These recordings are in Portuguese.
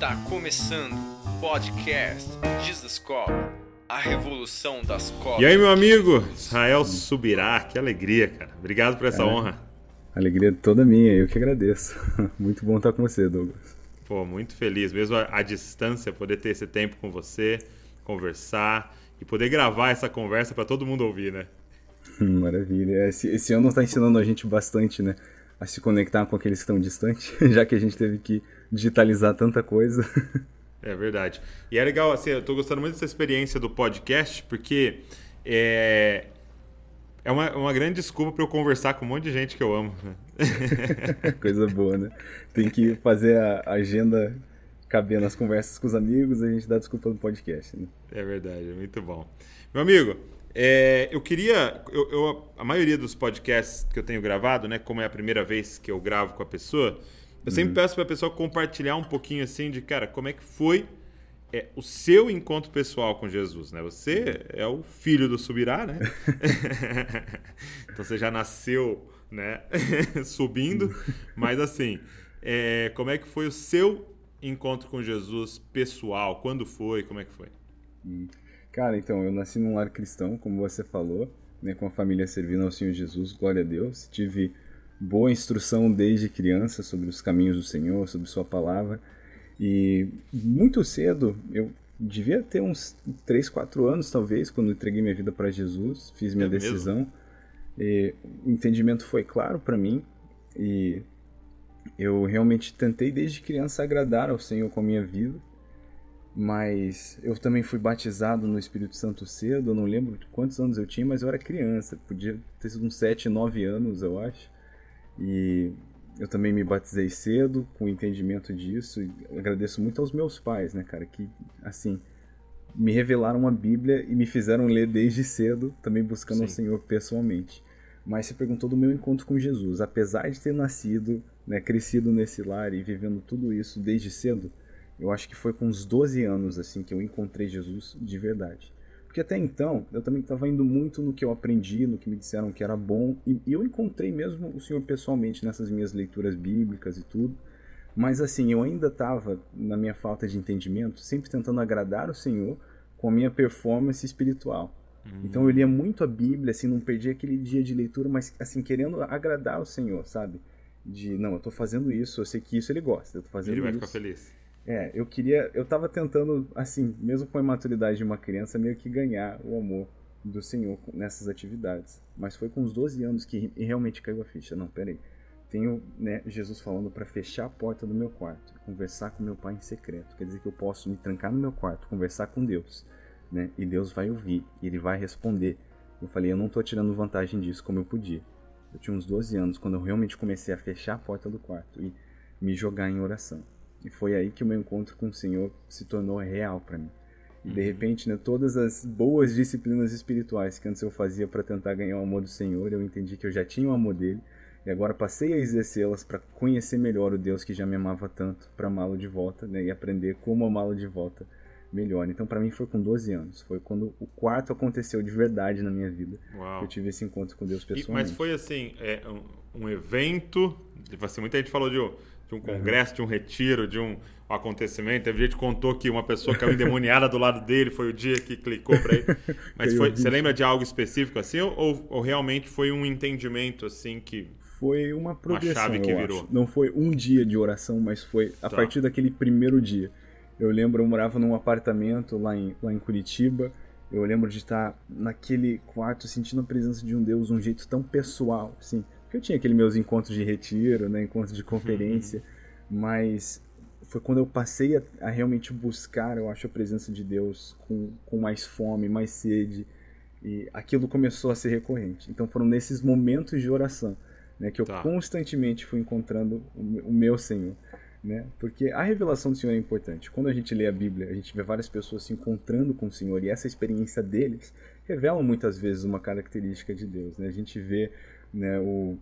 Está começando o podcast Jesus Cop, a revolução das copas. E aí, meu amigo, Israel Subirá, que alegria, cara. Obrigado por essa é, honra. Alegria toda minha, eu que agradeço. Muito bom estar com você, Douglas. Pô, muito feliz, mesmo à distância, poder ter esse tempo com você, conversar e poder gravar essa conversa para todo mundo ouvir, né? Maravilha. Esse, esse ano está ensinando a gente bastante, né? A se conectar com aqueles que estão distantes, já que a gente teve que digitalizar tanta coisa. É verdade. E é legal, assim, eu tô gostando muito dessa experiência do podcast, porque é, é uma, uma grande desculpa para eu conversar com um monte de gente que eu amo. Né? Coisa boa, né? Tem que fazer a agenda caber nas conversas com os amigos, a gente dá desculpa no podcast. Né? É verdade, é muito bom. Meu amigo, é, eu queria. Eu, eu, a maioria dos podcasts que eu tenho gravado, né? Como é a primeira vez que eu gravo com a pessoa, eu sempre uhum. peço para a pessoa compartilhar um pouquinho assim de, cara, como é que foi é, o seu encontro pessoal com Jesus, né? Você é o filho do Subirá, né? então você já nasceu, né? Subindo, mas assim, é, como é que foi o seu encontro com Jesus pessoal? Quando foi? Como é que foi? Hum. Cara, então, eu nasci num lar cristão, como você falou, né, com a família servindo ao Senhor Jesus, glória a Deus. Tive boa instrução desde criança sobre os caminhos do Senhor, sobre Sua palavra. E muito cedo, eu devia ter uns 3, 4 anos talvez, quando entreguei minha vida para Jesus, fiz minha é decisão. O entendimento foi claro para mim e eu realmente tentei desde criança agradar ao Senhor com a minha vida. Mas eu também fui batizado no Espírito Santo cedo, eu não lembro quantos anos eu tinha, mas eu era criança, podia ter sido uns 7, 9 anos, eu acho. E eu também me batizei cedo, com o entendimento disso, e agradeço muito aos meus pais, né, cara, que, assim, me revelaram a Bíblia e me fizeram ler desde cedo, também buscando Sim. o Senhor pessoalmente. Mas você perguntou do meu encontro com Jesus. Apesar de ter nascido, né, crescido nesse lar e vivendo tudo isso desde cedo, eu acho que foi com uns 12 anos assim que eu encontrei Jesus de verdade. Porque até então, eu também estava indo muito no que eu aprendi, no que me disseram que era bom, e, eu encontrei mesmo o Senhor pessoalmente nessas minhas leituras bíblicas e tudo. Mas assim, eu ainda estava, na minha falta de entendimento, sempre tentando agradar o Senhor com a minha performance espiritual. Uhum. Então eu lia muito a Bíblia, assim, não perdi aquele dia de leitura, mas assim, querendo agradar o Senhor, sabe? De, não, eu estou fazendo isso, eu sei que isso ele gosta, eu tô fazendo ele vai isso. ficar feliz. É, eu queria. Eu tava tentando, assim, mesmo com a imaturidade de uma criança, meio que ganhar o amor do Senhor nessas atividades. Mas foi com os 12 anos que realmente caiu a ficha. Não, peraí. Tenho né, Jesus falando para fechar a porta do meu quarto, conversar com meu pai em secreto. Quer dizer que eu posso me trancar no meu quarto, conversar com Deus, né? E Deus vai ouvir, e ele vai responder. Eu falei, eu não tô tirando vantagem disso como eu podia. Eu tinha uns 12 anos quando eu realmente comecei a fechar a porta do quarto e me jogar em oração. E foi aí que o meu encontro com o Senhor se tornou real para mim. E de uhum. repente, né, todas as boas disciplinas espirituais que antes eu fazia para tentar ganhar o amor do Senhor, eu entendi que eu já tinha o amor dele e agora passei a exercê-las para conhecer melhor o Deus que já me amava tanto, para amá-lo de volta, né, e aprender como amá-lo de volta melhor. Então, para mim foi com 12 anos, foi quando o quarto aconteceu de verdade na minha vida. Uau. Eu tive esse encontro com Deus pessoalmente. E, mas foi assim, é, um, um evento, assim, muita gente falou de de um congresso, de um retiro, de um acontecimento. Teve gente que contou que uma pessoa caiu endemoniada do lado dele, foi o dia que clicou para ele. Mas foi, você lembra de algo específico assim ou, ou, realmente foi um entendimento assim que foi uma progressão, uma chave que virou. Acho. Não foi um dia de oração, mas foi a tá. partir daquele primeiro dia. Eu lembro, eu morava num apartamento lá em, lá em Curitiba. Eu lembro de estar naquele quarto sentindo a presença de um Deus de um jeito tão pessoal, assim. Porque eu tinha aqueles meus encontros de retiro, né, encontros de conferência, uhum. mas foi quando eu passei a, a, realmente buscar, eu acho, a presença de Deus com, com mais fome, mais sede, e aquilo começou a ser recorrente. Então foram nesses momentos de oração né, que eu tá. constantemente fui encontrando o, meu Senhor. Né? Porque a revelação do Senhor é importante. Quando a gente lê a Bíblia, a gente vê várias pessoas se encontrando com o Senhor e essa experiência deles revela muitas vezes uma característica de Deus. Né? A gente vê né, o,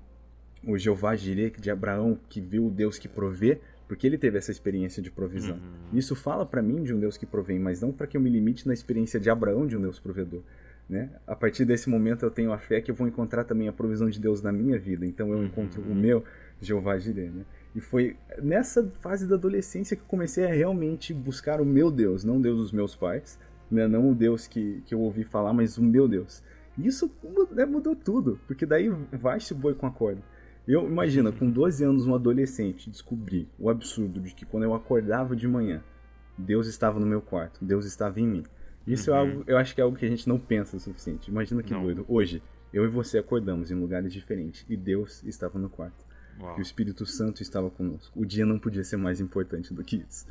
o Jeová Jireh de Abraão, que viu o Deus que provê, porque ele teve essa experiência de provisão. Uhum. Isso fala para mim de um Deus que provém, mas não para que eu me limite na experiência de Abraão de um Deus provedor. Né? A partir desse momento eu tenho a fé que eu vou encontrar também a provisão de Deus na minha vida. Então eu encontro o uhum. meu Jeová Jireh. Né? E foi nessa fase da adolescência que eu comecei a realmente buscar o meu Deus, não o Deus dos meus pais, né? não o Deus que, que eu ouvi falar, mas o meu Deus. Isso né, mudou tudo, porque daí vai-se o boi com a corda. Eu imagina, com 12 anos, um adolescente descobrir o absurdo de que quando eu acordava de manhã, Deus estava no meu quarto, Deus estava em mim. Isso é uhum. é algo, eu acho que é algo que a gente não pensa o suficiente. Imagina que não. doido. Hoje, eu e você acordamos em lugares diferentes e Deus estava no quarto. Uau. O Espírito Santo estava conosco. O dia não podia ser mais importante do que isso.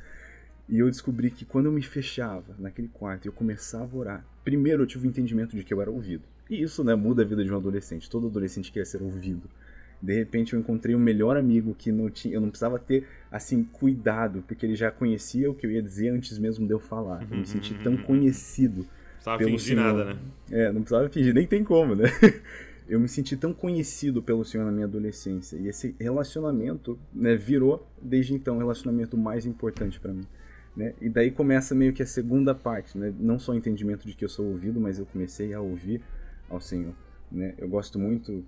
E eu descobri que quando eu me fechava naquele quarto e eu começava a orar, primeiro eu tive o entendimento de que eu era ouvido. E isso, né, muda a vida de um adolescente. Todo adolescente quer ser ouvido. De repente eu encontrei um melhor amigo que não tinha, eu não precisava ter assim cuidado, porque ele já conhecia o que eu ia dizer antes mesmo de eu falar. Eu me senti tão conhecido. Não precisava pelo fingir Senhor. nada, né? É, não precisava fingir, nem tem como, né? eu me senti tão conhecido pelo Senhor na minha adolescência. E esse relacionamento né, virou, desde então, o relacionamento mais importante para mim. Né? E daí começa meio que a segunda parte, né? não só o entendimento de que eu sou ouvido, mas eu comecei a ouvir ao Senhor. Né? Eu gosto muito,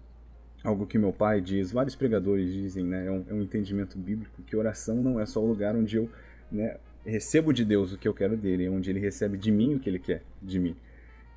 algo que meu pai diz, vários pregadores dizem, né? é, um, é um entendimento bíblico, que oração não é só o lugar onde eu né, recebo de Deus o que eu quero dele, é onde ele recebe de mim o que ele quer de mim.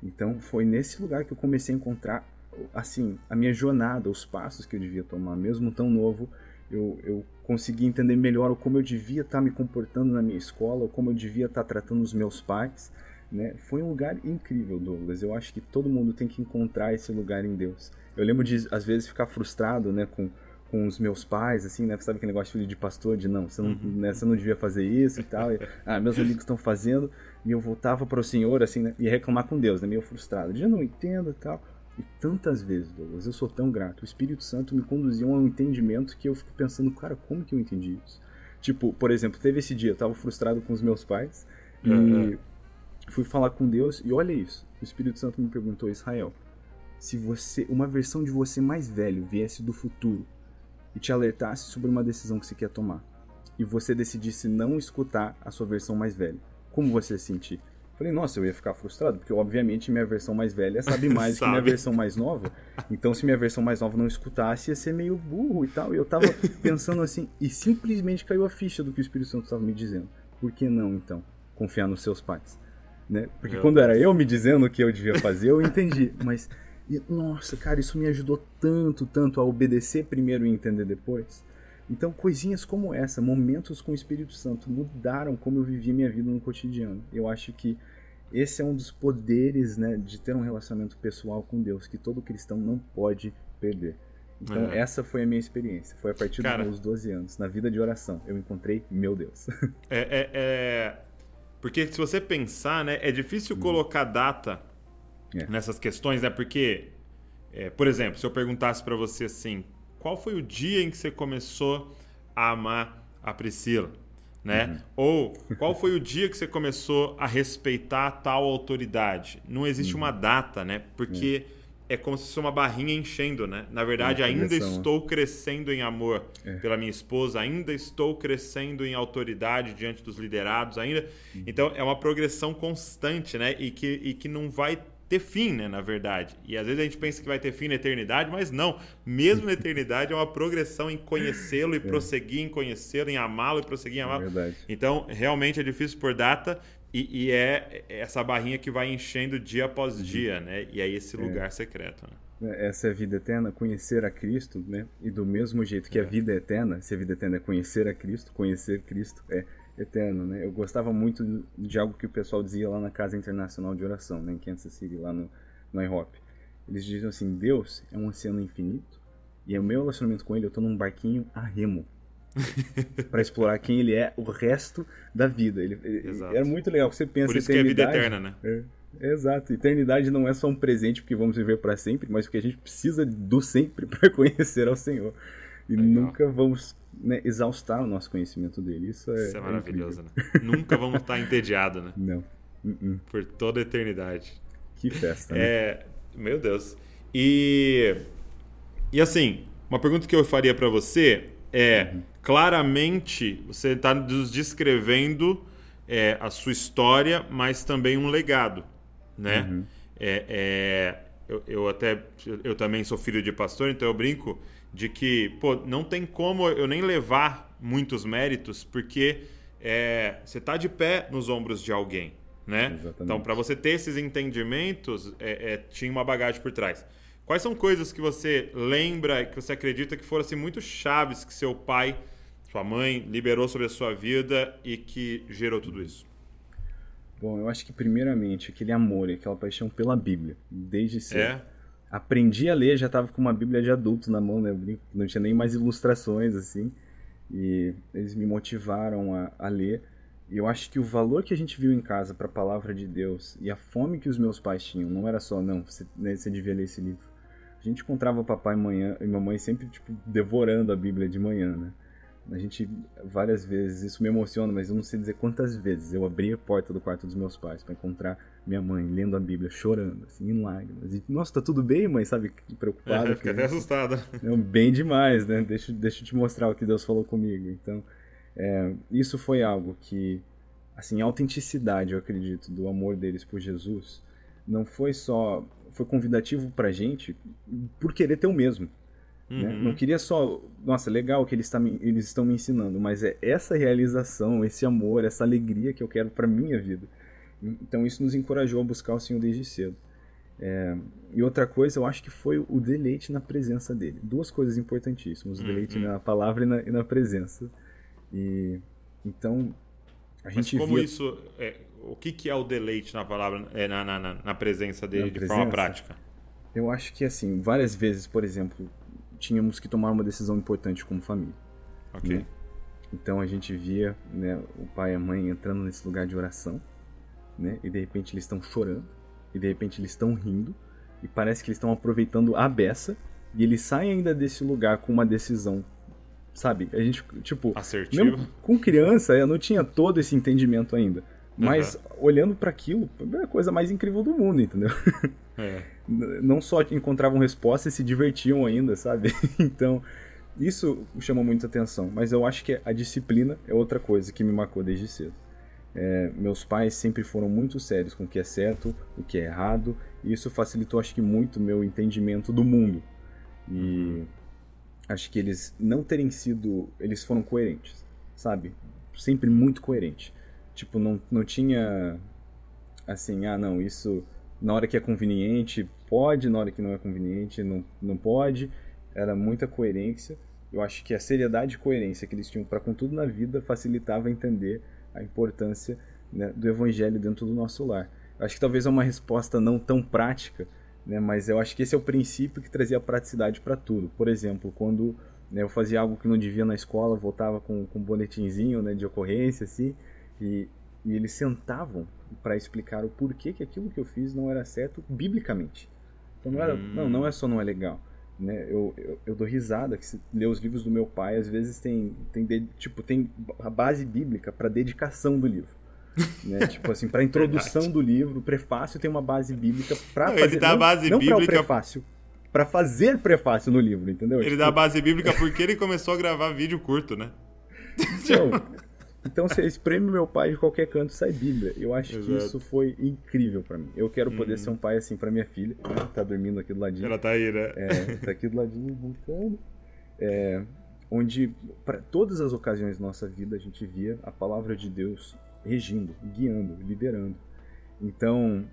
Então foi nesse lugar que eu comecei a encontrar assim, a minha jornada, os passos que eu devia tomar, mesmo tão novo, eu, eu consegui entender melhor como eu devia estar me comportando na minha escola, como eu devia estar tratando os meus pais, né? Foi um lugar incrível, Douglas. Eu acho que todo mundo tem que encontrar esse lugar em Deus. Eu lembro de, às vezes, ficar frustrado, né, com, com os meus pais, assim, né? Sabe aquele negócio de filho de pastor, de não, você não, uhum. né, você não devia fazer isso e tal. E, ah, meus amigos estão fazendo. E eu voltava para o Senhor, assim, né? E reclamar com Deus, né? Meio frustrado. Eu não entendo e tal. E tantas vezes, Douglas, eu sou tão grato. O Espírito Santo me conduziu a um entendimento que eu fico pensando, cara, como que eu entendi isso? Tipo, por exemplo, teve esse dia, eu tava frustrado com os meus pais uhum. Fui falar com Deus e olha isso. O Espírito Santo me perguntou, Israel, se você, uma versão de você mais velho viesse do futuro e te alertasse sobre uma decisão que você quer tomar e você decidisse não escutar a sua versão mais velha, como você se sentir? Falei, nossa, eu ia ficar frustrado, porque obviamente minha versão mais velha sabe mais sabe. que minha versão mais nova. Então, se minha versão mais nova não escutasse, ia ser meio burro e tal. E eu tava pensando assim, e simplesmente caiu a ficha do que o Espírito Santo estava me dizendo. Por que não, então, confiar nos seus pais? Né? Porque quando era eu me dizendo o que eu devia fazer, eu entendi. Mas, nossa, cara, isso me ajudou tanto, tanto a obedecer primeiro e entender depois. Então, coisinhas como essa, momentos com o Espírito Santo, mudaram como eu vivia minha vida no cotidiano. Eu acho que esse é um dos poderes né, de ter um relacionamento pessoal com Deus, que todo cristão não pode perder. Então, é. essa foi a minha experiência. Foi a partir Cara, dos meus 12 anos, na vida de oração. Eu encontrei meu Deus. É, é, é... Porque se você pensar, né, é difícil hum. colocar data é. nessas questões, né? Porque, é, por exemplo, se eu perguntasse para você assim, qual foi o dia em que você começou a amar a Priscila? Né? Uhum. Ou qual foi o dia que você começou a respeitar tal autoridade? Não existe uhum. uma data, né? Porque é. É como se fosse uma barrinha enchendo, né? Na verdade, é ainda estou crescendo em amor é. pela minha esposa, ainda estou crescendo em autoridade diante dos liderados, ainda. Uhum. Então é uma progressão constante, né? E que, e que não vai ter fim, né, na verdade. E às vezes a gente pensa que vai ter fim na eternidade, mas não. Mesmo na eternidade é uma progressão em conhecê-lo e é. prosseguir em conhecê-lo, em amá-lo e prosseguir em amá-lo. É então, realmente é difícil por data e, e, é essa barrinha que vai enchendo dia após uhum. dia, né? E é esse lugar é. secreto, né? É, essa é a vida eterna, conhecer a Cristo, né? E do mesmo jeito que a vida é eterna, se a vida eterna é conhecer a Cristo, conhecer Cristo é eterno, né? Eu gostava muito de algo que o pessoal dizia lá na Casa Internacional de Oração, né, em Kansas City, lá no, no IHOP. Eles diziam assim, Deus é um oceano infinito e o meu relacionamento com ele, eu tô num barquinho a remo. para explorar quem ele é o resto da vida. Ele, ele era muito legal. Você pensa Por isso que é vida eterna, né? É, exato. Eternidade não é só um presente porque vamos viver para sempre, mas porque a gente precisa do sempre para conhecer ao Senhor. E legal. nunca vamos né, exaustar o nosso conhecimento dele. Isso é, Isso é maravilhoso, é né? Nunca vamos estar entediados, né? Não. Uh -uh. Por toda a eternidade. Que festa, né? É, meu Deus. E, e assim, uma pergunta que eu faria para você é: uhum. claramente você está nos descrevendo é, a sua história, mas também um legado, né? Uhum. É, é, eu, eu, até eu também sou filho de pastor, então eu brinco de que, pô, não tem como eu nem levar muitos méritos, porque é, você está de pé nos ombros de alguém, né? Exatamente. Então, para você ter esses entendimentos, é, é, tinha uma bagagem por trás. Quais são coisas que você lembra, que você acredita que foram assim, muito chaves que seu pai, sua mãe liberou sobre a sua vida e que gerou tudo isso? Bom, eu acho que primeiramente aquele amor e aquela paixão pela Bíblia, desde cedo. É. Aprendi a ler, já estava com uma Bíblia de adulto na mão, né? Não tinha nem mais ilustrações assim. E eles me motivaram a, a ler. E eu acho que o valor que a gente viu em casa para a palavra de Deus e a fome que os meus pais tinham, não era só, não, você, né, você devia ler esse livro. A gente encontrava papai e, manhã, e mamãe sempre, tipo, devorando a Bíblia de manhã, né? A gente, várias vezes, isso me emociona, mas eu não sei dizer quantas vezes eu abri a porta do quarto dos meus pais para encontrar minha mãe lendo a Bíblia, chorando, assim, em lágrimas. E, nossa, tá tudo bem, mãe? Sabe, preocupada. É, fica até assustada. É, bem demais, né? Deixa, deixa eu te mostrar o que Deus falou comigo. Então, é, isso foi algo que, assim, a autenticidade, eu acredito, do amor deles por Jesus, não foi só. Foi convidativo pra gente por querer ter o mesmo. Né? Uhum. Não queria só, nossa, legal que eles, tá, eles estão me ensinando, mas é essa realização, esse amor, essa alegria que eu quero para minha vida. Então isso nos encorajou a buscar o Senhor desde cedo. É, e outra coisa, eu acho que foi o deleite na presença dele. Duas coisas importantíssimas: o deleite uhum. na palavra e na, e na, presença. E então a gente Mas como via... isso, é, o que, que é o deleite na palavra, é, na, na, na presença dele na de presença, forma prática? Eu acho que assim, várias vezes, por exemplo, tínhamos que tomar uma decisão importante como família. Ok. Né? Então a gente via né, o pai e a mãe entrando nesse lugar de oração, né? E de repente eles estão chorando, e de repente eles estão rindo, e parece que eles estão aproveitando a beça, e eles saem ainda desse lugar com uma decisão, sabe? A gente, tipo. Assertivo. Com criança, eu não tinha todo esse entendimento ainda. Mas uhum. olhando para aquilo, é a coisa mais incrível do mundo, entendeu? É. Não só encontravam resposta e se divertiam ainda, sabe? Então, isso chamou muita atenção. Mas eu acho que a disciplina é outra coisa que me marcou desde cedo. É, meus pais sempre foram muito sérios com o que é certo, o que é errado, e isso facilitou, acho que, muito meu entendimento do mundo. E uhum. Acho que eles não terem sido. Eles foram coerentes, sabe? Sempre muito coerente. Tipo, não, não tinha assim, ah, não, isso na hora que é conveniente pode, na hora que não é conveniente não, não pode. Era muita coerência. Eu acho que a seriedade e coerência que eles tinham para com tudo na vida facilitava entender a importância né, do evangelho dentro do nosso lar. Eu acho que talvez é uma resposta não tão prática, né, mas eu acho que esse é o princípio que trazia praticidade para tudo. Por exemplo, quando né, eu fazia algo que não devia na escola, voltava com, com um boletinzinho né, de ocorrência, assim, e, e eles sentavam para explicar o porquê que aquilo que eu fiz não era certo biblicamente. Então não era, hum. não, não é só não é legal. Né? Eu, eu, eu, dou risada que se ler os livros do meu pai, às vezes tem, tem de, tipo, tem a base bíblica para dedicação do livro. Né? Tipo assim, para introdução do livro, o prefácio tem uma base bíblica para fazer ele dá não, base não bíblica para o prefácio, para fazer prefácio no livro, entendeu? Ele tipo... dá a base bíblica porque ele começou a gravar vídeo curto, né? Então, então você espreme meu pai de qualquer canto sai Bíblia. Eu acho Exato. que isso foi incrível para mim. Eu quero poder uhum. ser um pai assim para minha filha, né? tá dormindo aqui do ladinho. Ela tá aí, né? É, tá aqui do ladinho, brincando. É, onde para todas as ocasiões da nossa vida a gente via a palavra de Deus regindo, guiando, liderando. Então,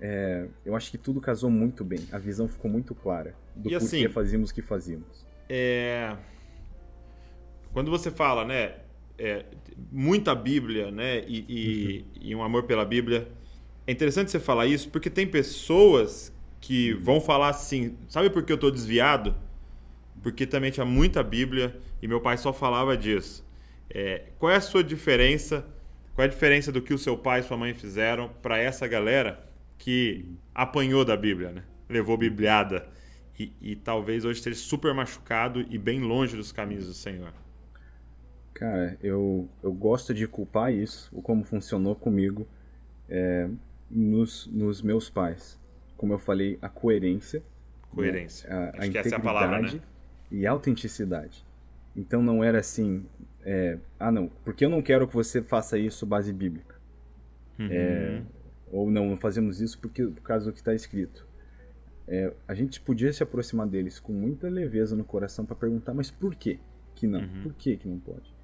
é, eu acho que tudo casou muito bem. A visão ficou muito clara do e porquê assim, fazíamos o que fazíamos. É... Quando você fala, né, é, muita Bíblia, né? E, e, uhum. e, um amor pela Bíblia. É interessante você falar isso porque tem pessoas que vão falar assim: sabe por que eu estou desviado? Porque também tinha muita Bíblia e meu pai só falava disso. É, qual é a sua diferença? Qual é a diferença do que o seu pai e sua mãe fizeram para essa galera que apanhou da Bíblia, né? Levou bibliada e, e talvez hoje esteja super machucado e bem longe dos caminhos do Senhor. Cara, eu, eu gosto de culpar isso, o como funcionou comigo, é, nos, nos meus pais. Como eu falei, a coerência. Coerência. Né? A, Acho a integridade é a palavra, né? e a autenticidade. Então não era assim, é, ah não, porque eu não quero que você faça isso base bíblica. Uhum. É, ou não, não fazemos isso porque, por causa do que está escrito. é, a gente podia se aproximar deles com muita leveza no coração para perguntar, mas por que que não? Uhum. Por que que não pode?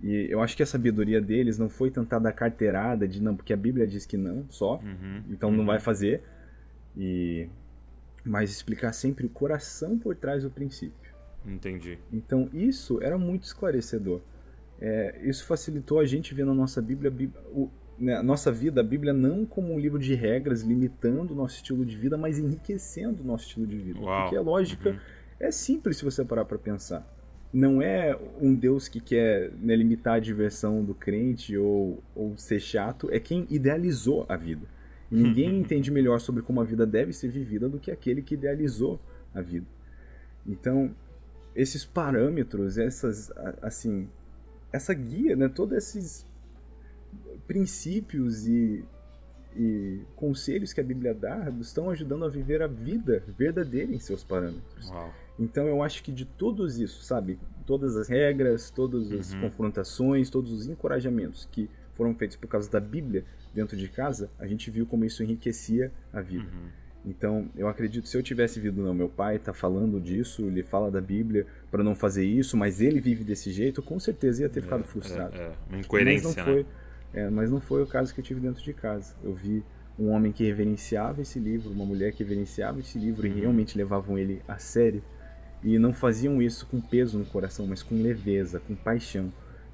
E eu acho que a sabedoria deles não foi tentar dar carteirada de não, porque a Bíblia diz que não, só, Uhum. então não vai fazer. E mas explicar sempre o coração por trás do princípio. Entendi. Então isso era muito esclarecedor. É, isso facilitou a gente ver na nossa Bíblia, a Bí- o- né, nossa vida, a Bíblia não como um livro de regras limitando o nosso estilo de vida, mas enriquecendo o nosso estilo de vida. Uau. Porque a lógica Uhum. é simples se você parar para pensar. Não é um Deus que quer né, limitar a diversão do crente ou, ou ser chato, é quem idealizou a vida. Ninguém entende melhor sobre como a vida deve ser vivida do que aquele que idealizou a vida. Então, esses parâmetros, essas, assim, essa guia, né, todos esses princípios e, e conselhos que a Bíblia dá estão ajudando a viver a vida verdadeira em seus parâmetros. Uau. Então eu acho que de todos isso, sabe? Todas as regras, todas as Uhum. confrontações, todos os encorajamentos que foram feitos por causa da Bíblia dentro de casa, a gente viu como isso enriquecia a vida. Uhum. Então, eu acredito, se eu tivesse vindo, não, meu pai tá falando disso, ele fala da Bíblia para não fazer isso, mas ele vive desse jeito, com certeza ia ter ficado frustrado. É, é, uma mas incoerência, não né? foi, é, mas não foi o caso que eu tive dentro de casa. Eu vi um homem que reverenciava esse livro, uma mulher que reverenciava esse livro Uhum. e realmente levavam ele a sério. E não faziam isso com peso no coração, mas com leveza, com paixão.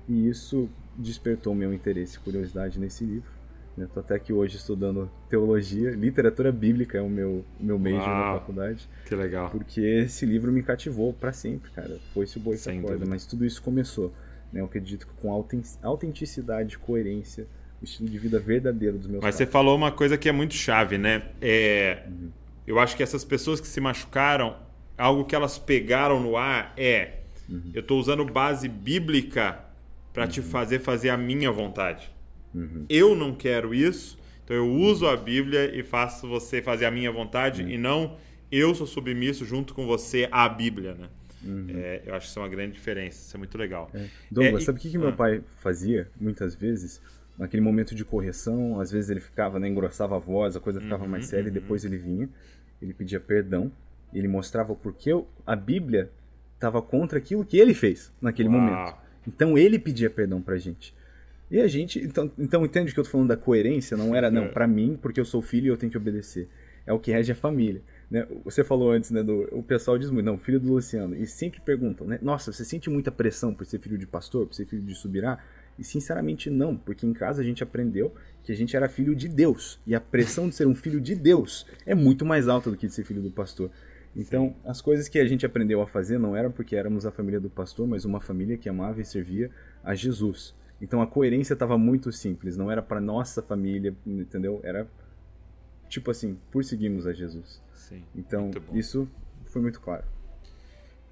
E isso despertou meu interesse e curiosidade nesse livro. Né? Tô até aqui hoje estudando teologia, literatura bíblica é o meu, o meu major na Uau. faculdade. Que legal. Porque esse livro me cativou para sempre, cara. Foi-se o boi corda, mas tudo isso começou. Né? Eu acredito que com auten- autenticidade, coerência, o estilo de vida verdadeiro dos meus Mas você falou uma coisa que é muito chave, né? É, Uhum. Eu acho que essas pessoas que se machucaram, algo que elas pegaram no ar é: Uhum. eu estou usando base bíblica para te fazer fazer a minha vontade. Uhum. Eu não quero isso, então eu uso a Bíblia e faço você fazer a minha vontade Uhum. e não eu sou submisso junto com você à Bíblia, né? Uhum. É, eu acho que isso é uma grande diferença, isso é muito legal. Douglas, É, sabe o que, que Ah. meu pai fazia muitas vezes? Naquele momento de correção, às vezes ele ficava, né, engrossava a voz, a coisa ficava Uhum, mais séria, e depois ele vinha, ele pedia perdão, ele mostrava porque a Bíblia estava contra aquilo que ele fez naquele Uau. momento. Então ele pedia perdão pra gente. E a gente, então, então entende que eu tô falando da coerência? Não era, não, É. pra mim, porque eu sou filho e eu tenho que obedecer. É o que rege a família. Né? Você falou antes, né, do, o pessoal diz muito, não, filho do Luciano, e sempre perguntam, né, nossa, você sente muita pressão por ser filho de pastor, por ser filho de Subirá? E sinceramente não, porque em casa a gente aprendeu que a gente era filho de Deus, e a pressão de ser um filho de Deus é muito mais alta do que de ser filho do pastor. Então, as coisas que a gente aprendeu a fazer não eram porque éramos a família do pastor, mas uma família que amava e servia a Jesus. Então a coerência estava muito simples, não era para nossa família, entendeu? Era tipo assim, por seguirmos a Jesus. Sim. Então, isso foi muito claro.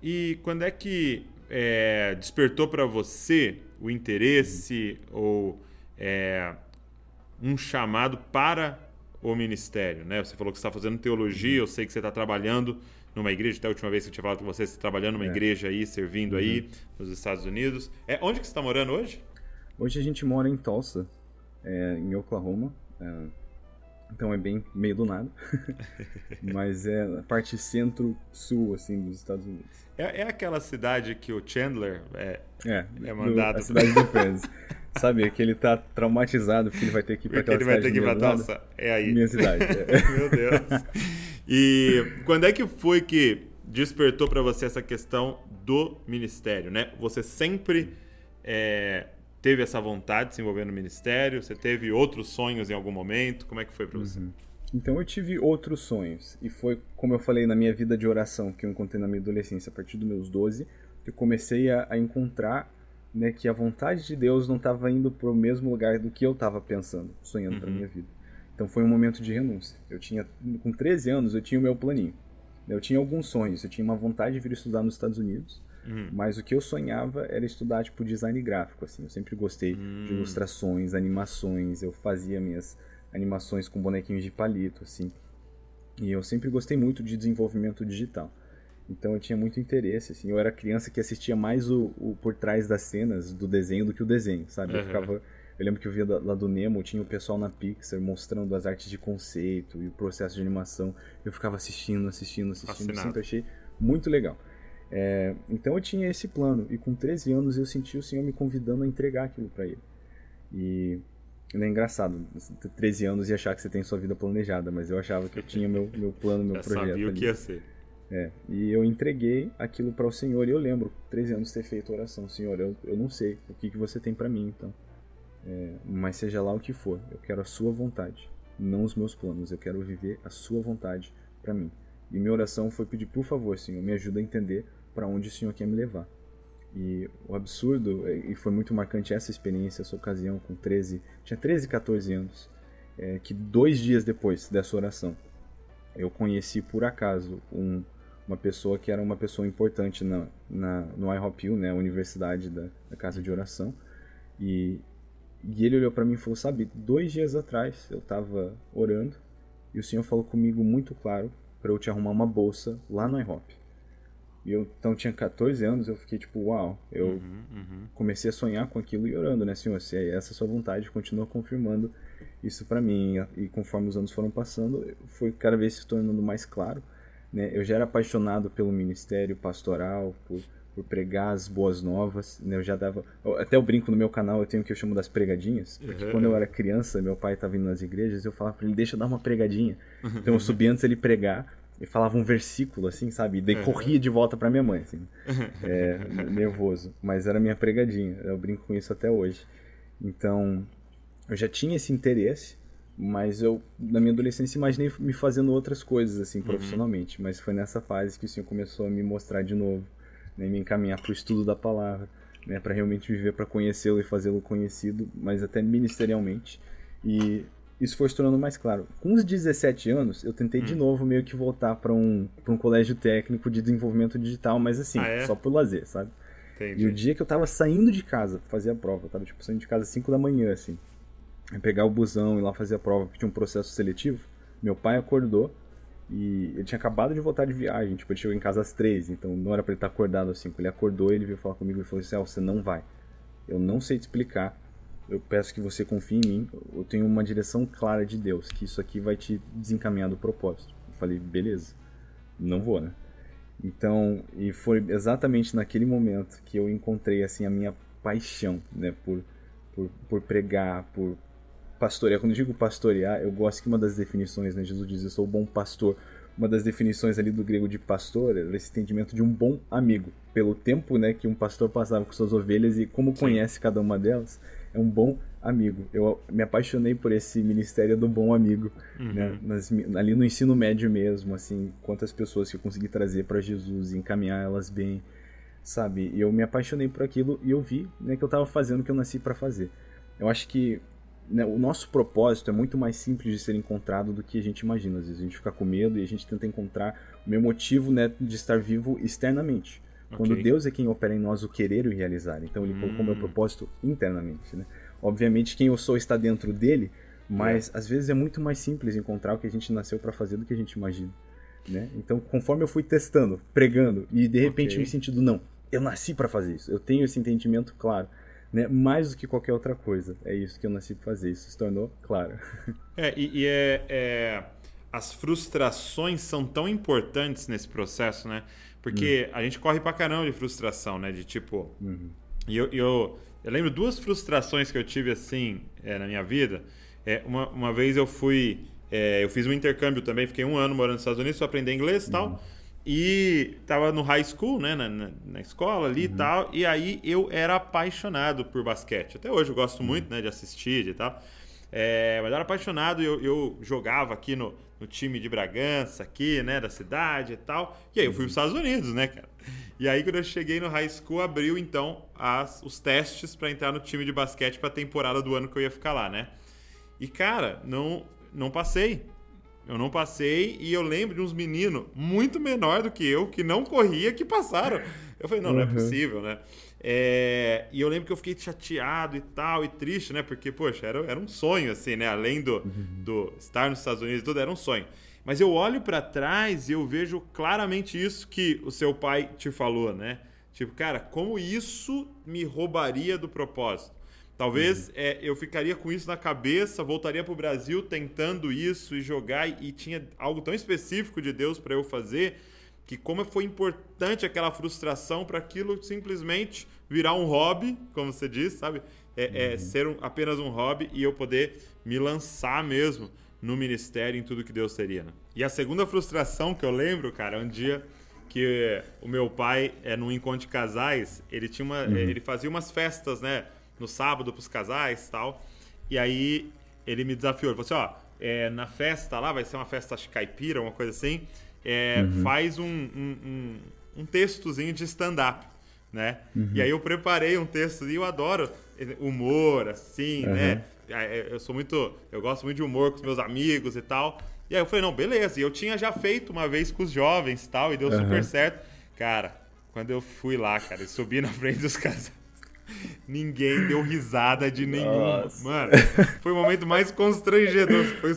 E quando é que é, despertou para você o interesse ou é, um chamado para o ministério? Né? Você falou que você está fazendo teologia, eu sei que você está trabalhando numa igreja, até a última vez que eu tinha falado com você, você está trabalhando numa É. igreja aí, servindo aí nos Estados Unidos. É, onde que você está morando hoje? Hoje a gente mora em Tulsa, é, em Oklahoma. é, então é bem meio do nada. Mas é a parte centro-sul, assim, dos Estados Unidos. É, é aquela cidade que o Chandler é, É, É do- mandado a cidade do Friends. Sabe, que ele tá traumatizado porque ele vai ter que ir pra aquela ele vai ter que ir do pra do. Tulsa. É aí. Minha cidade. é. Meu Deus. E quando é que foi que despertou para você essa questão do ministério, né? Você sempre é, teve essa vontade de se envolver no ministério? Você teve outros sonhos em algum momento? Como é que foi para você? Então eu tive outros sonhos. E foi, como eu falei, na minha vida de oração, que eu encontrei na minha adolescência, a partir dos meus 12, que eu comecei a, a encontrar né, que a vontade de Deus não estava indo para o mesmo lugar do que eu estava pensando, sonhando para Uhum. minha vida. Então foi um momento de renúncia. Eu tinha, com 13 anos, eu tinha o meu planinho. Eu tinha alguns sonhos. Eu tinha uma vontade de vir estudar nos Estados Unidos. Uhum. Mas o que eu sonhava era estudar tipo design gráfico, assim. Eu sempre gostei de Hum. ilustrações, animações. Eu fazia minhas animações com bonequinhos de palito, assim. E eu sempre gostei muito de desenvolvimento digital. Então eu tinha muito interesse, assim. Eu era criança que assistia mais o, o por trás das cenas do desenho do que o desenho, sabe? Eu Uhum. ficava Eu lembro que eu via lá do Nemo, tinha o pessoal na Pixar mostrando as artes de conceito e o processo de animação. Eu ficava assistindo, assistindo, assistindo, Fascinado. sempre achei muito legal. É, então eu tinha esse plano, e com 13 anos eu senti o Senhor me convidando a entregar aquilo para Ele. E é engraçado, ter 13 anos e achar que você tem sua vida planejada, mas eu achava que eu tinha meu, meu plano, meu Já projeto. Sabia o que ia ser. É, e eu entreguei aquilo para o Senhor e eu lembro, 13 anos, ter feito oração. Senhor, eu, eu não sei o que, que você tem para mim, então. É, mas seja lá o que for, eu quero a sua vontade, não os meus planos. Eu quero viver a sua vontade para mim. E minha oração foi pedir, por favor, Senhor, me ajuda a entender para onde o Senhor quer me levar. E o absurdo, e foi muito marcante essa experiência, essa ocasião, com 13, tinha 13, 14 anos, é, que dois dias depois dessa oração, eu conheci por acaso um, uma pessoa que era uma pessoa importante na, na, no IHOP, né, a universidade da, da casa de oração, e, e ele olhou para mim e falou: Sabe, dois dias atrás eu estava orando e o Senhor falou comigo muito claro para eu te arrumar uma bolsa lá no IHOP. E eu então tinha 14 anos, eu fiquei tipo, uau, eu uhum, uhum. comecei a sonhar com aquilo e orando, né, Senhor, se é essa sua vontade, continua confirmando isso para mim. E conforme os anos foram passando, foi cada vez se tornando mais claro, né? Eu já era apaixonado pelo ministério pastoral, por, por pregar as boas novas, né? Eu já dava, até eu brinco no meu canal, eu tenho o que eu chamo das pregadinhas, porque uhum. quando eu era criança, meu pai estava indo nas igrejas, eu falava para ele, deixa eu dar uma pregadinha. Então eu subia antes ele pregar e falava um versículo, assim, sabe? E daí uhum. corria de volta para minha mãe, assim. É, nervoso. Mas era minha pregadinha. Eu brinco com isso até hoje. Então, eu já tinha esse interesse, mas eu, na minha adolescência, imaginei me fazendo outras coisas, assim, uhum. profissionalmente. Uhum. Mas foi nessa fase que o Senhor começou a me mostrar de novo, né? Me encaminhar para o estudo da palavra, né? Para realmente viver para conhecê-lo e fazê-lo conhecido, mas até ministerialmente. E isso foi se tornando mais claro. Com os 17 anos, eu tentei hum. de novo meio que voltar para um, pra um colégio técnico de desenvolvimento digital, mas assim, ah, é? só por lazer, sabe? Entendi. E o dia que eu tava saindo de casa pra fazer a prova, eu tava tipo saindo de casa às 5 da manhã, assim, pegar o busão e lá fazer a prova, porque tinha um processo seletivo, meu pai acordou e ele tinha acabado de voltar de viagem, tipo, ele chegou em casa às 3, então não era para ele estar acordado às 5. Ele acordou, ele veio falar comigo e falou assim: ah, você não vai. Eu não sei te explicar eu peço que você confie em mim. Eu tenho uma direção clara de Deus, que isso aqui vai te desencaminhar do propósito. Eu falei, beleza, não vou, né? Então, e foi exatamente naquele momento que eu encontrei assim a minha paixão, né, por, por, por pregar, por pastorear. Quando eu digo pastorear, eu gosto que uma das definições, né, Jesus diz, eu sou o bom pastor. Uma das definições ali do grego de pastor era esse entendimento de um bom amigo. Pelo tempo, né, que um pastor passava com suas ovelhas e como conhece cada uma delas, é um bom amigo. Eu me apaixonei por esse ministério do bom amigo, uhum. né? Nas, ali no ensino médio mesmo, assim, quantas pessoas que eu consegui trazer para Jesus e encaminhar elas bem, sabe? E eu me apaixonei por aquilo e eu vi, né, que eu estava fazendo o que eu nasci para fazer. Eu acho que né, o nosso propósito é muito mais simples de ser encontrado do que a gente imagina. Às vezes a gente fica com medo e a gente tenta encontrar o meu motivo, né, de estar vivo externamente. Okay. Quando Deus é quem opera em nós o querer e o realizar. Então ele hum. colocou meu propósito internamente. Né? Obviamente quem eu sou está dentro dele, mas é. às vezes é muito mais simples encontrar o que a gente nasceu para fazer do que a gente imagina. Né? Então conforme eu fui testando, pregando e de repente okay. me sentindo não, eu nasci para fazer isso. Eu tenho esse entendimento claro. Né? Mais do que qualquer outra coisa. É isso que eu nasci para fazer. Isso se tornou claro. É, e, e é, é, as frustrações são tão importantes nesse processo, né? Porque uhum. a gente corre pra caramba de frustração, né? De tipo. Uhum. E eu, eu, eu, lembro duas frustrações que eu tive assim é, na minha vida. É, uma, uma vez eu fui. É, eu fiz um intercâmbio também, fiquei um ano morando nos Estados Unidos para aprender inglês e tal. Uhum. E tava no high school, né? Na, na, na escola ali e uhum. tal. E aí eu era apaixonado por basquete. Até hoje eu gosto uhum. muito, né? De assistir e tal. É, mas eu era apaixonado, eu, eu jogava aqui no, no, time de Bragança, aqui, né, da cidade e tal. E aí eu fui para os Estados Unidos, né, cara? E aí quando eu cheguei no high school, abriu então as, os testes para entrar no time de basquete para a temporada do ano que eu ia ficar lá, né? E cara, não, não passei. Eu não passei e eu lembro de uns meninos muito menor do que eu, que não corria, que passaram. Eu falei, não, não é uhum. possível, né? É, e eu lembro que eu fiquei chateado e tal, e triste, né? Porque, poxa, era, era um sonho, assim, né? Além do, uhum. do estar nos Estados Unidos e tudo, era um sonho. Mas eu olho para trás e eu vejo claramente isso que o seu pai te falou, né? Tipo, cara, como isso me roubaria do propósito? Talvez uhum. é, eu ficaria com isso na cabeça, voltaria para o Brasil tentando isso e jogar, e, e tinha algo tão específico de Deus para eu fazer, que como foi importante aquela frustração para aquilo simplesmente virar um hobby, como você disse, sabe? É, é uhum. é ser um, apenas um hobby e eu poder me lançar mesmo no ministério em tudo que Deus seria. Né? E a segunda frustração que eu lembro, cara, é um dia que o meu pai, é, num encontro de casais, ele tinha uma, uhum. ele fazia umas festas, né? no sábado para os casais e tal. E aí ele me desafiou. Ele falou assim: ó, é, na festa lá, vai ser uma festa acho, caipira, uma coisa assim. É, uhum. Faz um, um, um, um, textozinho de stand-up, né? Uhum. E aí eu preparei um texto e eu adoro humor, assim, uhum. né? Eu sou muito. Eu gosto muito de humor com os meus amigos e tal. E aí eu falei, não, beleza. E eu tinha já feito uma vez com os jovens e tal, e deu super certo. Cara, quando eu fui lá, cara, e subi na frente dos casais. Ninguém deu risada de nenhum. Mano, foi o momento mais constrangedor. Foi...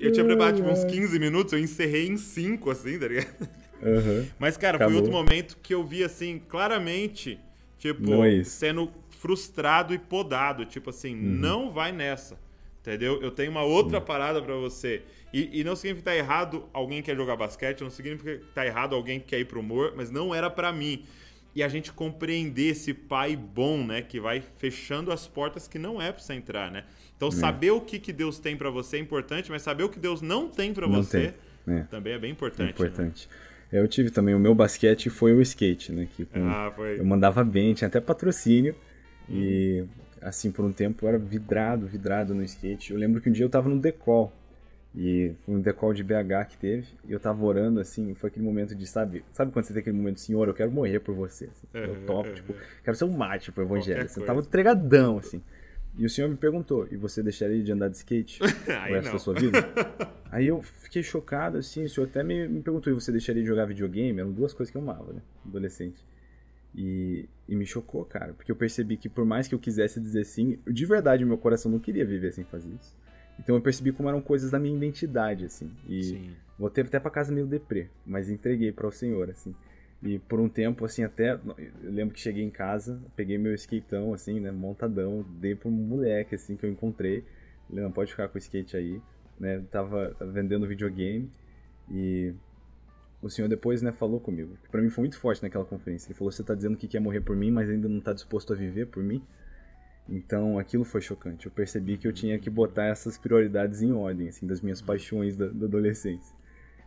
Eu tinha preparado tipo, uns 15 minutos, eu encerrei em 5, assim, tá ligado? Uhum. Mas, cara, Acabou. foi outro momento que eu vi, assim, claramente, tipo, é sendo frustrado e podado. Tipo assim, uhum. não vai nessa. Entendeu? Eu tenho uma outra uhum. parada para você. E, e, não significa que tá errado alguém que quer jogar basquete, não significa que tá errado alguém que quer ir pro humor, mas não era para mim e a gente compreender esse pai bom, né, que vai fechando as portas que não é para você entrar, né? Então, é. saber o que, que Deus tem para você é importante, mas saber o que Deus não tem para você é. também é bem importante. É importante. Né? Eu tive também, o meu basquete foi o skate, né? Que com, ah, foi. Eu mandava bem, tinha até patrocínio. Hum. E, assim, por um tempo eu era vidrado, vidrado no skate. Eu lembro que um dia eu tava no decol. E foi um decol de BH que teve. E eu tava orando, assim, foi aquele momento de, sabe? Sabe quando você tem aquele momento, Senhor, eu quero morrer por você. Assim, eu topo, tipo, quero ser um mate pro evangelho. Assim, eu tava entregadão, assim. E o senhor me perguntou, e você deixaria de andar de skate o resto da sua vida? Aí eu fiquei chocado, assim, o senhor até me, me perguntou, e você deixaria de jogar videogame? Eram duas coisas que eu amava, né? Adolescente. E, e, me chocou, cara, porque eu percebi que por mais que eu quisesse dizer sim, de verdade meu coração não queria viver sem fazer isso. Então eu percebi como eram coisas da minha identidade, assim. E Sim. voltei até para casa meio deprê, mas entreguei para o Senhor, assim. E por um tempo, assim, até. Eu lembro que cheguei em casa, peguei meu skateão, assim, né, montadão, dei para um moleque, assim, que eu encontrei. Ele não pode ficar com o skate aí, né? Tava, tava vendendo videogame e o senhor depois, né, falou comigo. Que para mim foi muito forte naquela conferência. Ele falou: "Você tá dizendo que quer morrer por mim, mas ainda não tá disposto a viver por mim?" Então aquilo foi chocante. Eu percebi que eu tinha que botar essas prioridades em ordem, assim, das minhas paixões da, da adolescência.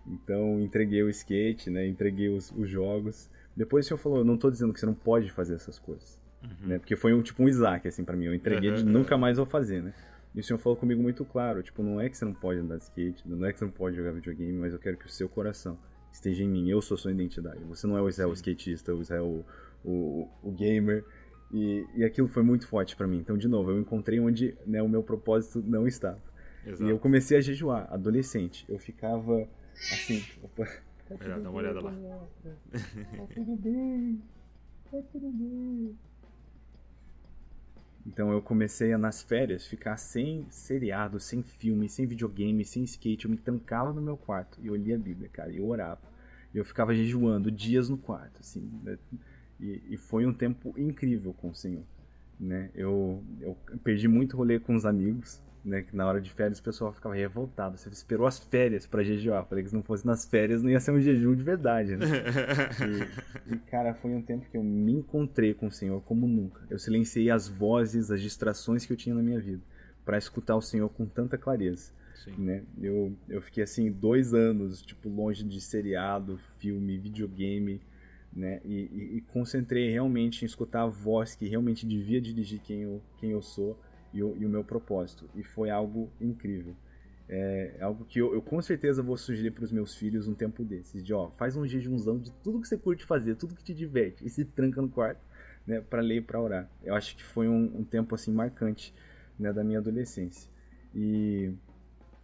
Então entreguei o skate, né? Entreguei os, os jogos. Depois o senhor falou, não estou dizendo que você não pode fazer essas coisas, uhum. né? Porque foi um tipo um Isaac assim para mim. Eu entreguei uhum. de nunca mais vou fazer, né? E o senhor falou comigo muito claro, tipo, não é que você não pode andar de skate, não é que você não pode jogar videogame, mas eu quero que o seu coração esteja em mim. Eu sou sua identidade. Você não é o Israel o skatista, o Israel o, o, o gamer. E, e aquilo foi muito forte para mim. Então, de novo, eu encontrei onde né, o meu propósito não estava. Exato. E eu comecei a jejuar, adolescente. Eu ficava assim. Opa, tá dá uma olhada lá. Tá tudo bem. Tá tudo bem. Então eu comecei a, nas férias, ficar sem seriado, sem filme, sem videogame, sem skate. Eu me trancava no meu quarto e eu lia a Bíblia, cara, e eu orava. E eu ficava jejuando dias no quarto, assim. Né? E, e, foi um tempo incrível com o Senhor. Né? Eu, eu perdi muito rolê com os amigos, né? Que na hora de férias o pessoal ficava revoltado. Você esperou as férias para jejuar. Falei que se não fosse nas férias não ia ser um jejum de verdade, né? e, e, cara, foi um tempo que eu me encontrei com o Senhor como nunca. Eu silenciei as vozes, as distrações que eu tinha na minha vida para escutar o Senhor com tanta clareza. Sim. Né? Eu, eu fiquei assim dois anos, tipo, longe de seriado, filme, videogame, né? E, e, e, concentrei realmente em escutar a voz que realmente devia dirigir quem eu, quem eu sou e o, e o meu propósito. E foi algo incrível. É algo que eu, eu com certeza vou sugerir para os meus filhos um tempo desses. De, ó, faz um jejumzão de tudo que você curte fazer, tudo que te diverte. E se tranca no quarto, né? Para ler e para orar. Eu acho que foi um, um tempo, assim, marcante, né? Da minha adolescência. E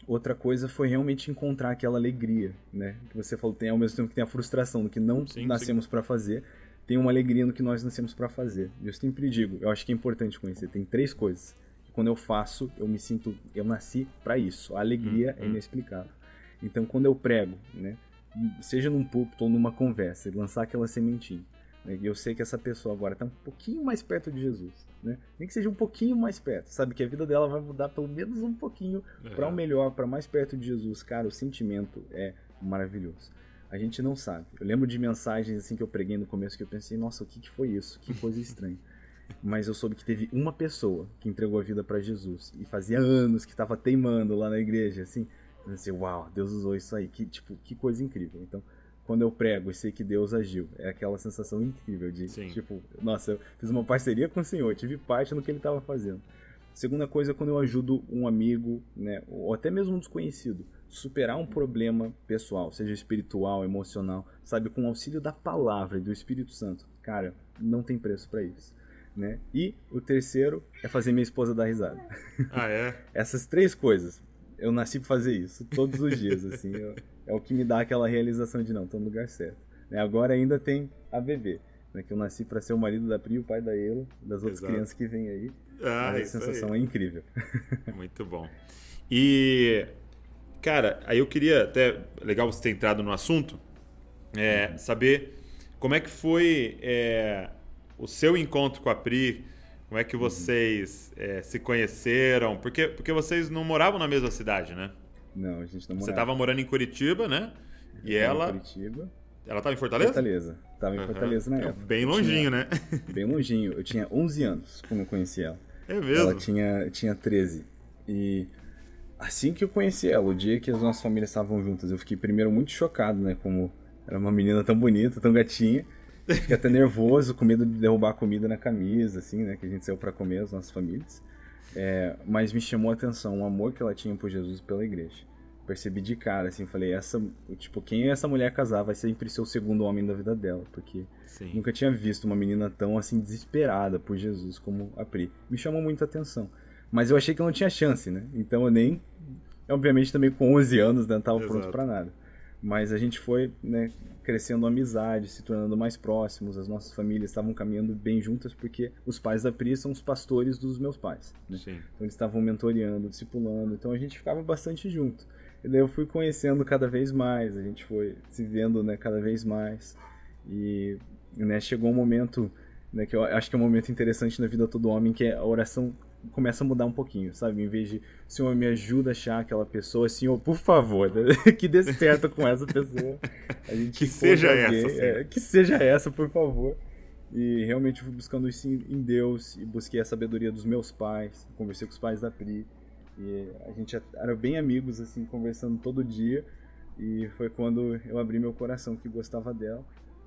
Outra coisa foi realmente encontrar aquela alegria, né? Que você falou, tem ao mesmo tempo que tem a frustração do que não sim, nascemos para fazer, tem uma alegria no que nós nascemos para fazer. Eu sempre digo, eu acho que é importante conhecer, tem três coisas. Quando eu faço, eu me sinto, eu nasci para isso. A alegria é hum. inexplicável. Então, quando eu prego, né, seja num púlpito ou numa conversa, lançar aquela sementinha, Né? E eu sei que essa pessoa agora está um pouquinho mais perto de Jesus. Né? Nem que seja um pouquinho mais perto. Sabe que a vida dela vai mudar pelo menos um pouquinho é. para o um melhor, para mais perto de Jesus. Cara, o sentimento é maravilhoso. A gente não sabe. Eu lembro de mensagens assim que eu preguei no começo que eu pensei, nossa, o que, que foi isso? Que coisa estranha. Mas eu soube que teve uma pessoa que entregou a vida para Jesus e fazia anos que estava teimando lá na igreja, assim. Eu pensei, uau, Deus usou isso aí, que tipo, que coisa incrível. Então, quando eu prego e sei que Deus agiu, é aquela sensação incrível de, Sim. tipo, nossa, eu fiz uma parceria com o Senhor, tive parte no que ele estava fazendo. Segunda coisa, quando eu ajudo um amigo, né, ou até mesmo um desconhecido, superar um problema pessoal, seja espiritual, emocional, sabe, com o auxílio da palavra e do Espírito Santo. Cara, não tem preço para isso. Né? E o terceiro é fazer minha esposa dar risada. Ah, é? Essas três coisas. Eu nasci pra fazer isso todos os dias, assim. Eu, é o que me dá aquela realização de não, tô no lugar certo. Né? Agora ainda tem a bebê, né? Que eu nasci para ser o marido da Pri, o pai da Elo, das outras Exato. crianças que vêm aí. Ah, a sensação aí. é incrível. Muito bom. E Cara, aí eu queria até. Legal você ter entrado no assunto. É, saber como é que foi é, o seu encontro com a Pri. Como é que vocês é, se conheceram? Porque, porque vocês não moravam na mesma cidade, né? Não, a gente não morava. Você estava morando em Curitiba, né? E ela. Em Curitiba. Ela estava em Fortaleza? Fortaleza. Tava em uhum. Fortaleza na época. Bem longinho, tinha... né? Bem longinho. Eu tinha 11 anos quando eu conheci ela. É mesmo? Ela tinha, tinha 13. E assim que eu conheci ela, o dia que as nossas famílias estavam juntas, eu fiquei primeiro muito chocado, né? Como era uma menina tão bonita, tão gatinha. Fiquei até nervoso, com medo de derrubar a comida na camisa, assim, né? Que a gente saiu para comer, as nossas famílias. É, mas me chamou a atenção o amor que ela tinha por Jesus e pela igreja. Percebi de cara, assim, falei, essa, tipo, quem essa mulher casar vai sempre ser o segundo homem da vida dela, porque Sim. nunca tinha visto uma menina tão, assim, desesperada por Jesus como a Pri. Me chamou muito a atenção. Mas eu achei que eu não tinha chance, né? Então eu nem. Obviamente também com 11 anos, né? Não tava pronto para nada. Mas a gente foi, né? Crescendo amizade, se tornando mais próximos. As nossas famílias estavam caminhando bem juntas, porque os pais da Pri são os pastores dos meus pais. Né? Então eles estavam mentoreando, discipulando. Então a gente ficava bastante junto. E daí eu fui conhecendo cada vez mais, a gente foi se vendo né, cada vez mais. E né, chegou um momento né, que eu acho que é um momento interessante na vida de todo homem, que é a oração começa a mudar um pouquinho, sabe? Em vez de, Senhor, me ajuda a achar aquela pessoa, Senhor, por favor, né? que dê certo com essa pessoa. que seja alguém, essa, é, que seja essa, por favor. E realmente fui buscando isso em Deus e busquei a sabedoria dos meus pais, conversei com os pais da Pri. E a gente era bem amigos, assim, conversando todo dia. E foi quando eu abri meu coração que gostava dela.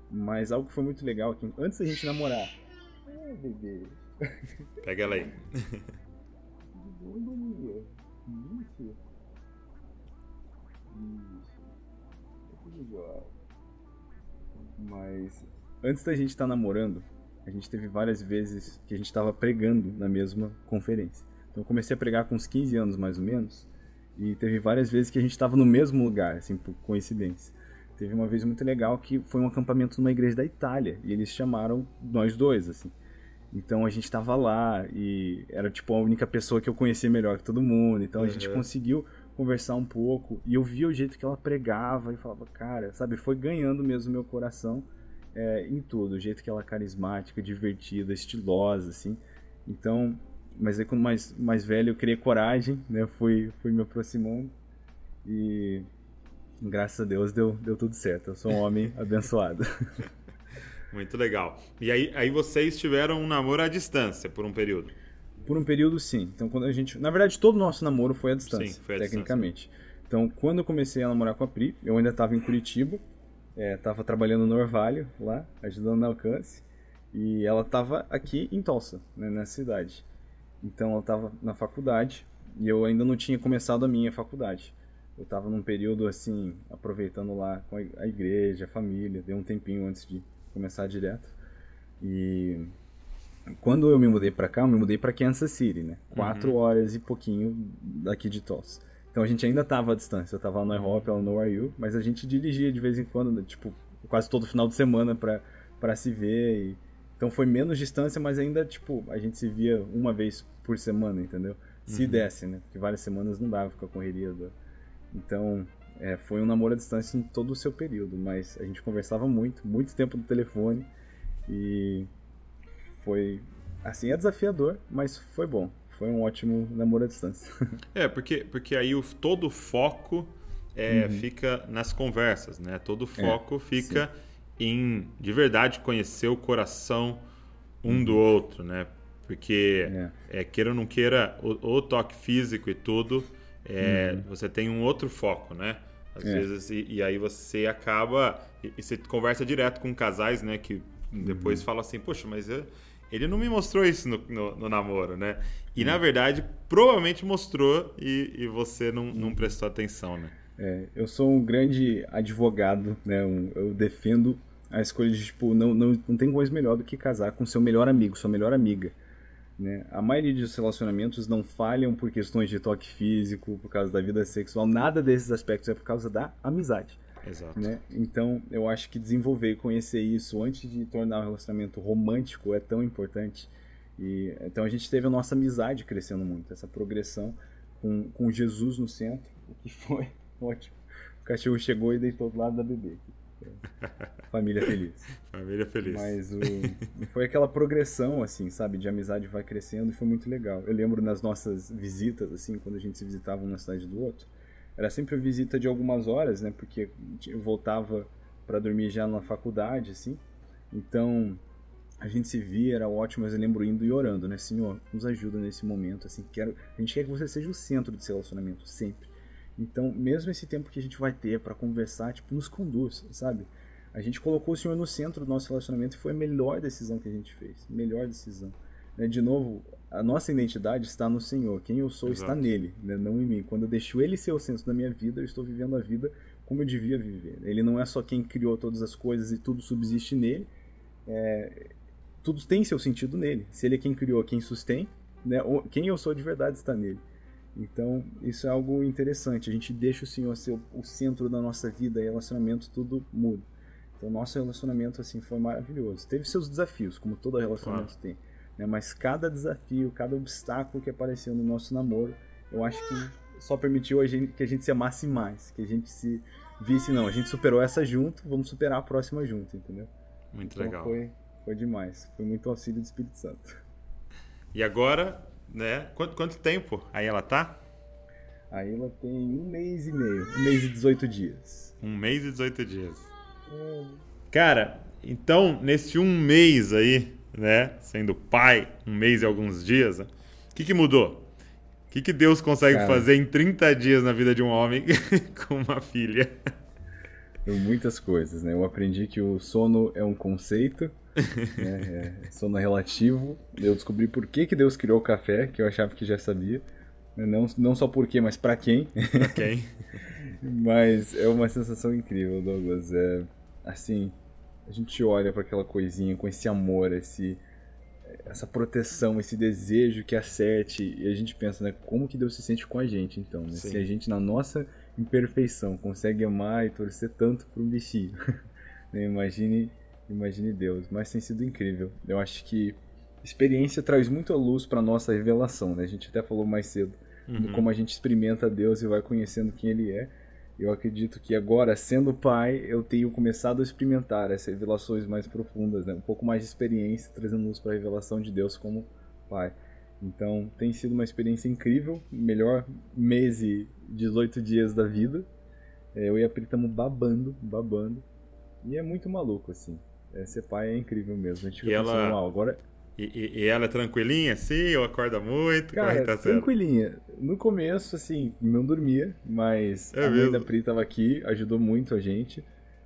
Mas algo que foi muito legal, que antes da gente namorar. Ai, bebê. Pega ela aí. Mas antes da gente estar tá namorando, a gente teve várias vezes que a gente estava pregando na mesma conferência. Então eu comecei a pregar com uns 15 anos mais ou menos, e teve várias vezes que a gente estava no mesmo lugar, assim, por coincidência. Teve uma vez muito legal que foi um acampamento numa igreja da Itália, e eles chamaram nós dois, assim. Então a gente tava lá e era tipo a única pessoa que eu conhecia melhor que todo mundo. Então a gente conseguiu conversar um pouco e eu via o jeito que ela pregava e falava, cara, sabe, foi ganhando mesmo meu coração é, em tudo. O jeito que ela é carismática, divertida, estilosa, assim. Então, mas aí quando mais, mais velho eu criei coragem, né? Fui, fui me aproximando e graças a Deus deu, deu tudo certo. Eu sou um homem abençoado. Muito legal. E aí, aí vocês tiveram um namoro à distância por um período? Por um período, sim. Então, quando a gente. Na verdade, todo o nosso namoro foi à distância, sim, foi à tecnicamente. Distância. Então, quando eu comecei a namorar com a Pri, eu ainda estava em Curitiba, estava é, trabalhando no Orvalho, lá, ajudando no alcance, e ela estava aqui em Tulsa, né, nessa cidade. Então, ela estava na faculdade, e eu ainda não tinha começado a minha faculdade. Eu estava num período, assim, aproveitando lá com a igreja, a família, dei um tempinho antes de começar direto. E quando eu me mudei para cá, eu me mudei para Kansas City, né? Quatro uhum. horas e pouquinho daqui de Tulsa. Então a gente ainda tava à distância. Eu tava no IHOP, ela no You, mas a gente dirigia de vez em quando, tipo, quase todo final de semana para se ver. E... Então foi menos distância, mas ainda, tipo, a gente se via uma vez por semana, entendeu? Se uhum. desse, né? Porque várias semanas não dava com a correria. Do... Então, é, foi um namoro à distância em todo o seu período, mas a gente conversava muito, muito tempo no telefone E foi, assim, é desafiador, mas foi bom. Foi um ótimo namoro à distância. É, porque, porque aí o, todo o foco é, uhum. fica nas conversas, né? Todo o é, foco é, fica sim. em, de verdade, conhecer o coração um uhum. do outro, né? Porque, é. é. queira ou não queira, o, o toque físico e tudo, é, uhum. você tem um outro foco, né? Às é. vezes, e, e, aí você acaba. E, e, você conversa direto com casais, né? Que depois uhum. fala assim, poxa, mas eu, ele não me mostrou isso no, no, no namoro, né? E na verdade, provavelmente mostrou e, e você não, não prestou atenção, né? É, eu sou um grande advogado, né? Um, eu defendo a escolha de, tipo, não, não, não tem coisa melhor do que casar com seu melhor amigo, sua melhor amiga. Né? A maioria dos relacionamentos não falham por questões de toque físico, por causa da vida sexual, nada desses aspectos é por causa da amizade. Exato. Né? Então, eu acho que desenvolver e conhecer isso antes de tornar o relacionamento romântico é tão importante. E, então, a gente teve a nossa amizade crescendo muito, essa progressão com, com Jesus no centro, o que foi ótimo. O cachorro chegou e deitou do lado da bebê. Família feliz. Família feliz. Mas o, foi aquela progressão, assim, sabe? De amizade vai crescendo e foi muito legal. Eu lembro nas nossas visitas, assim, quando a gente se visitava um na cidade do outro, era sempre a visita de algumas horas, né? Porque eu voltava para dormir já na faculdade, assim. Então, a gente se via, era ótimo, mas eu lembro indo e orando, né? Senhor, nos ajuda nesse momento, assim. Quero, a gente quer que você seja o centro desse relacionamento, sempre. Então, mesmo esse tempo que a gente vai ter para conversar, tipo, nos conduz, sabe? A gente colocou o Senhor no centro do nosso relacionamento e foi a melhor decisão que a gente fez. Melhor decisão. Né? De novo, a nossa identidade está no Senhor. Quem eu sou Exato. está nele, né? não em mim. Quando eu deixo ele ser o centro da minha vida, eu estou vivendo a vida como eu devia viver. Ele não é só quem criou todas as coisas e tudo subsiste nele. É... tudo tem seu sentido nele. Se ele é quem criou, quem sustém, né? quem eu sou de verdade está nele. Então, isso é algo interessante. A gente deixa o Senhor ser o centro da nossa vida e relacionamento, tudo muda. Então, nosso relacionamento assim foi maravilhoso. Teve seus desafios, como todo relacionamento claro. tem. Né? Mas cada desafio, cada obstáculo que apareceu no nosso namoro, eu acho que só permitiu a gente, que a gente se amasse mais, que a gente se visse, não, a gente superou essa junto, vamos superar a próxima junto, entendeu? Muito então, legal. Foi, foi demais. Foi muito auxílio do Espírito Santo. E agora, né? Quanto, quanto tempo aí ela tá? Aí ela tem um mês e meio. Um mês e 18 dias. Um mês e 18 dias. Hum. Cara, então, nesse um mês aí, né? Sendo pai, um mês e alguns dias, o que, que mudou? O que, que Deus consegue Cara, fazer em 30 dias na vida de um homem com uma filha? Muitas coisas, né? Eu aprendi que o sono é um conceito, né? é sono relativo. Eu descobri por que, que Deus criou o café, que eu achava que já sabia. Não, não só por quê, mas para quem. Pra quem. mas é uma sensação incrível, Douglas. É, assim, a gente olha para aquela coisinha com esse amor, esse essa proteção, esse desejo que acerte e a gente pensa, né, como que Deus se sente com a gente, então, né? se a gente na nossa imperfeição consegue amar e torcer tanto para um bichinho, né? imagine, imagine Deus, mas tem sido incrível. Eu acho que experiência traz muita luz para nossa revelação, né? A gente até falou mais cedo uhum. como a gente experimenta Deus e vai conhecendo quem Ele é. Eu acredito que agora, sendo pai, eu tenho começado a experimentar essas revelações mais profundas, né? um pouco mais de experiência, trazendo luz para a revelação de Deus como pai. Então, tem sido uma experiência incrível, melhor mês e 18 dias da vida. É, eu e a Pri estamos babando, babando. E é muito maluco, assim. É, ser pai é incrível mesmo. A gente fica e pensando, ela... agora e, e, ela é tranquilinha, assim, ou acorda muito? Cara, é tá tranquilinha. No começo, assim, não dormia, mas é a mãe da Pri tava aqui, ajudou muito a gente.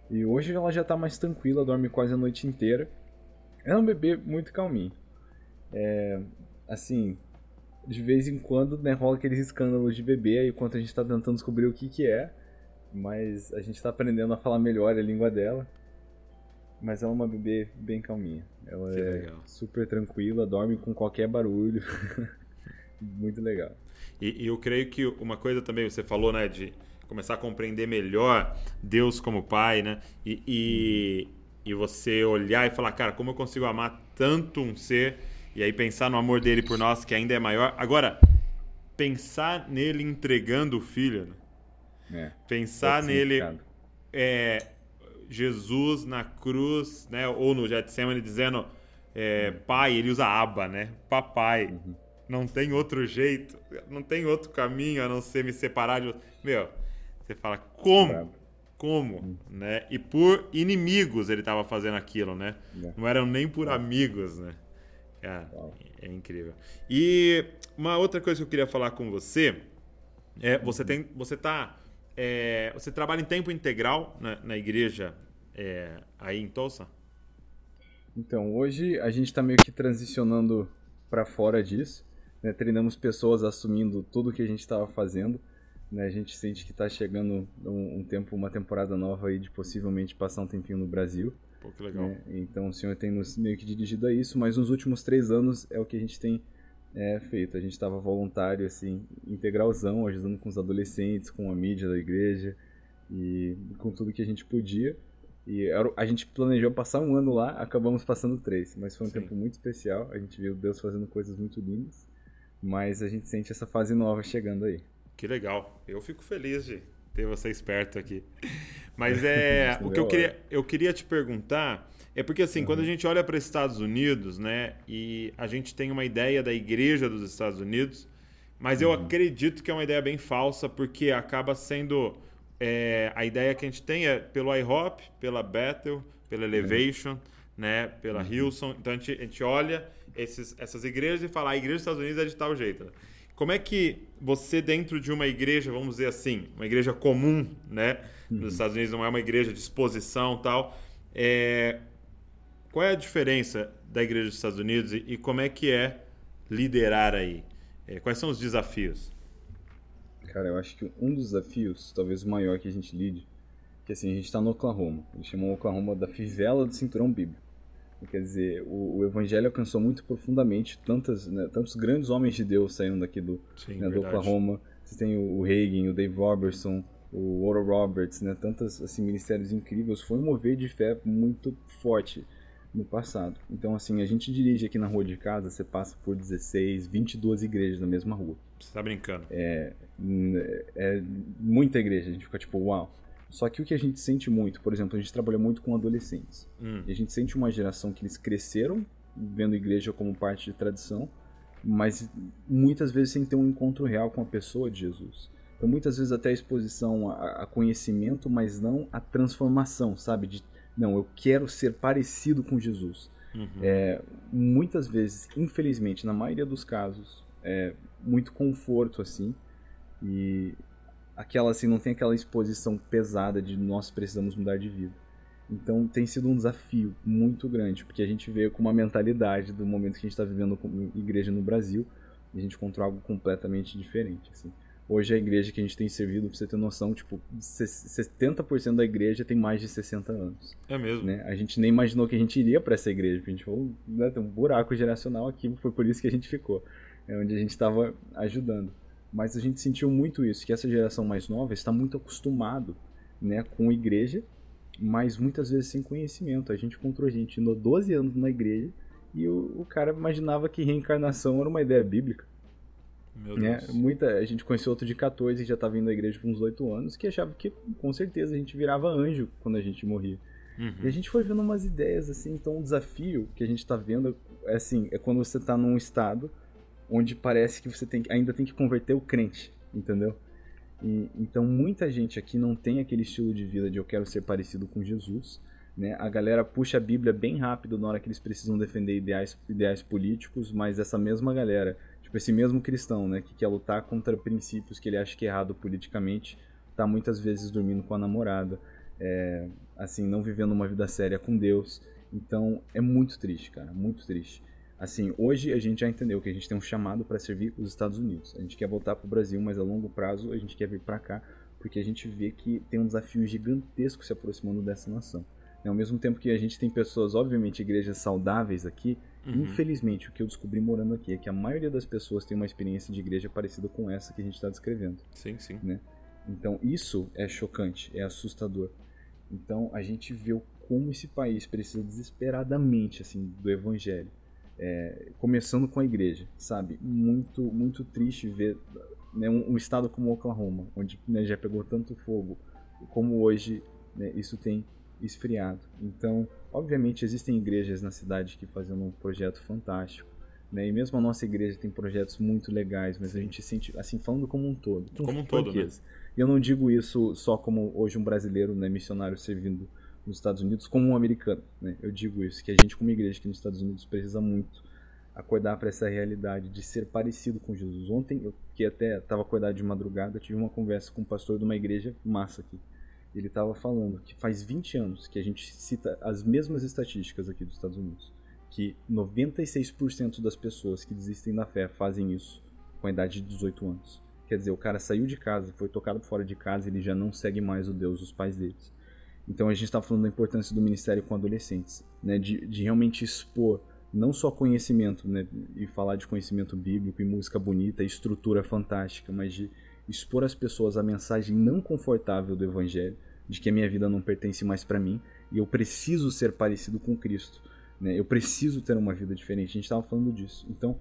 E hoje ela já tá mais tranquila, dorme quase a noite inteira. É um bebê muito calminho. É, assim, de vez em quando né, rola aqueles escândalos de bebê, aí enquanto a gente tá tentando descobrir o que que é. Mas a gente tá aprendendo a falar melhor a língua dela. Mas ela é uma bebê bem calminha. Ela que é legal. super tranquila, dorme com qualquer barulho. Muito legal. E, e, eu creio que uma coisa também, você falou, né, de começar a compreender melhor Deus como Pai, né? E, e, e você olhar e falar, cara, como eu consigo amar tanto um ser e aí pensar no amor dele por nós que ainda é maior. Agora, pensar nele entregando o filho, né? É, pensar nele é, Jesus na cruz, né? Ou no Getsemane dizendo é, pai, ele usa aba, né? Papai. Uhum. Não tem outro jeito, não tem outro caminho a não ser me separar de. Meu, você fala, como? Como? Uhum. Né? E por inimigos ele estava fazendo aquilo, né? É. Não eram nem por amigos, né? Cara, é incrível. E uma outra coisa que eu queria falar com você é, você tem, você tá, é, você trabalha em tempo integral na, na igreja é, aí em Tulsa? Então, hoje a gente está meio que transicionando para fora disso. Né? Treinamos pessoas assumindo tudo o que a gente estava fazendo. Né? A gente sente que está chegando um, um, tempo, uma temporada nova aí de possivelmente passar um tempinho no Brasil. Pô, que legal. Né? Então o senhor tem nos meio que dirigido a isso, mas nos últimos três anos é o que a gente tem é, feito. A gente estava voluntário, assim, integralzão, ajudando com os adolescentes, com a mídia da igreja e com tudo que a gente podia. E a gente planejou passar um ano lá, acabamos passando três, mas foi um Sim. tempo muito especial. A gente viu Deus fazendo coisas muito lindas, mas a gente sente essa fase nova chegando aí. Que legal. Eu fico feliz de ter você esperto aqui. Mas é o que eu queria, eu queria te perguntar é porque assim, uhum. quando a gente olha para os Estados Unidos, né, e a gente tem uma ideia da igreja dos Estados Unidos, mas eu uhum. acredito que é uma ideia bem falsa, porque acaba sendo é, a ideia que a gente tem é pelo IHOP, pela Bethel, pela Elevation, uhum. né, pela uhum. Hilson. Então a gente, a gente olha esses, essas igrejas e fala, a igreja dos Estados Unidos é de tal jeito. Como é que você, dentro de uma igreja, vamos dizer assim, uma igreja comum, né? Nos uhum. Estados Unidos não é uma igreja de exposição tal. É, qual é a diferença da igreja dos Estados Unidos e, e como é que é liderar aí? É, quais são os desafios? Cara, eu acho que um dos desafios, talvez o maior que a gente lide, que assim, a gente está no Oklahoma. Eles chamam o Oklahoma da fivela do cinturão bíblico. Quer dizer, o, o, evangelho alcançou muito profundamente tantas, né, tantos grandes homens de Deus saindo daqui do, Sim, né, do Oklahoma. Você tem o, o Reagan, o Dave Robertson, o Oral Roberts, né, tantos assim, ministérios incríveis. Foi um mover de fé muito forte no passado. Então, assim, a gente dirige aqui na rua de casa, você passa por 16, 22 igrejas na mesma rua. Você tá brincando? É, é muita igreja, a gente fica tipo, uau. Só que o que a gente sente muito, por exemplo, a gente trabalha muito com adolescentes. Hum. E a gente sente uma geração que eles cresceram vendo igreja como parte de tradição, mas muitas vezes sem ter um encontro real com a pessoa de Jesus. Então, muitas vezes até a exposição a, a conhecimento, mas não a transformação, sabe? De não, eu quero ser parecido com Jesus. Uhum. É, muitas vezes, infelizmente, na maioria dos casos, é muito conforto assim e aquela assim não tem aquela exposição pesada de nós precisamos mudar de vida. Então tem sido um desafio muito grande, porque a gente veio com uma mentalidade do momento que a gente está vivendo como igreja no Brasil, e a gente encontrou algo completamente diferente. Assim. Hoje a igreja que a gente tem servido, pra você ter noção, tipo, 70% da igreja tem mais de 60 anos. É mesmo? Né? A gente nem imaginou que a gente iria para essa igreja, porque a gente falou, né, tem um buraco geracional aqui, foi por isso que a gente ficou. É onde a gente estava ajudando. Mas a gente sentiu muito isso, que essa geração mais nova está muito acostumado né, com igreja, mas muitas vezes sem conhecimento. A gente encontrou gente indo 12 anos numa igreja e o, o cara imaginava que reencarnação era uma ideia bíblica. Meu né? Muita, a gente conheceu outro de 14 que já estava indo à igreja com uns 8 anos, que achava que com certeza a gente virava anjo quando a gente morria. Uhum. E a gente foi vendo umas ideias assim, então o desafio que a gente está vendo é assim, é quando você está num estado onde parece que você tem, ainda tem que converter o crente, entendeu? E, então muita gente aqui não tem aquele estilo de vida de eu quero ser parecido com Jesus, né? A galera puxa a Bíblia bem rápido na hora que eles precisam defender ideais, ideais políticos, mas essa mesma galera Tipo, esse mesmo cristão, né, que quer lutar contra princípios que ele acha que é errado politicamente, tá muitas vezes dormindo com a namorada, é, assim, não vivendo uma vida séria com Deus. Então, é muito triste, cara, muito triste. Assim, hoje a gente já entendeu que a gente tem um chamado para servir os Estados Unidos. A gente quer voltar para o Brasil, mas a longo prazo a gente quer vir para cá, porque a gente vê que tem um desafio gigantesco se aproximando dessa nação. Ao mesmo tempo que a gente tem pessoas, obviamente, igrejas saudáveis aqui, Uhum. Infelizmente, o que eu descobri morando aqui é que a maioria das pessoas tem uma experiência de igreja parecida com essa que a gente está descrevendo. Sim, sim. Né? Então, isso é chocante, é assustador. Então, a gente vê como esse país precisa desesperadamente assim do evangelho. É, começando com a igreja, sabe? Muito, muito triste ver né, um, um, estado como Oklahoma, onde né, já pegou tanto fogo, como hoje né, isso tem esfriado. Então, obviamente, existem igrejas na cidade que fazem um projeto fantástico. Né? E mesmo a nossa igreja tem projetos muito legais, mas a gente sente, assim, falando como um todo. Como um todo, né? E eu não digo isso só como hoje um brasileiro, né, missionário servindo nos Estados Unidos, como um americano. Né? Eu digo isso, que a gente como igreja aqui nos Estados Unidos precisa muito acordar para essa realidade de ser parecido com Jesus. Ontem, eu que até estava acordado de madrugada, tive uma conversa com um pastor de uma igreja massa aqui. Ele estava falando que faz 20 anos que a gente cita as mesmas estatísticas aqui dos Estados Unidos, que 96% das pessoas que desistem da fé fazem isso com a idade de 18 anos. Quer dizer, o cara saiu de casa, foi tocado fora de casa, ele já não segue mais o Deus dos pais deles. Então a gente está falando da importância do ministério com adolescentes, né, de, de realmente expor não só conhecimento, né, e falar de conhecimento bíblico e música bonita, e estrutura fantástica, mas de expor às pessoas a mensagem não confortável do evangelho, de que a minha vida não pertence mais para mim e eu preciso ser parecido com Cristo, né? Eu preciso ter uma vida diferente. A gente estava falando disso. Então,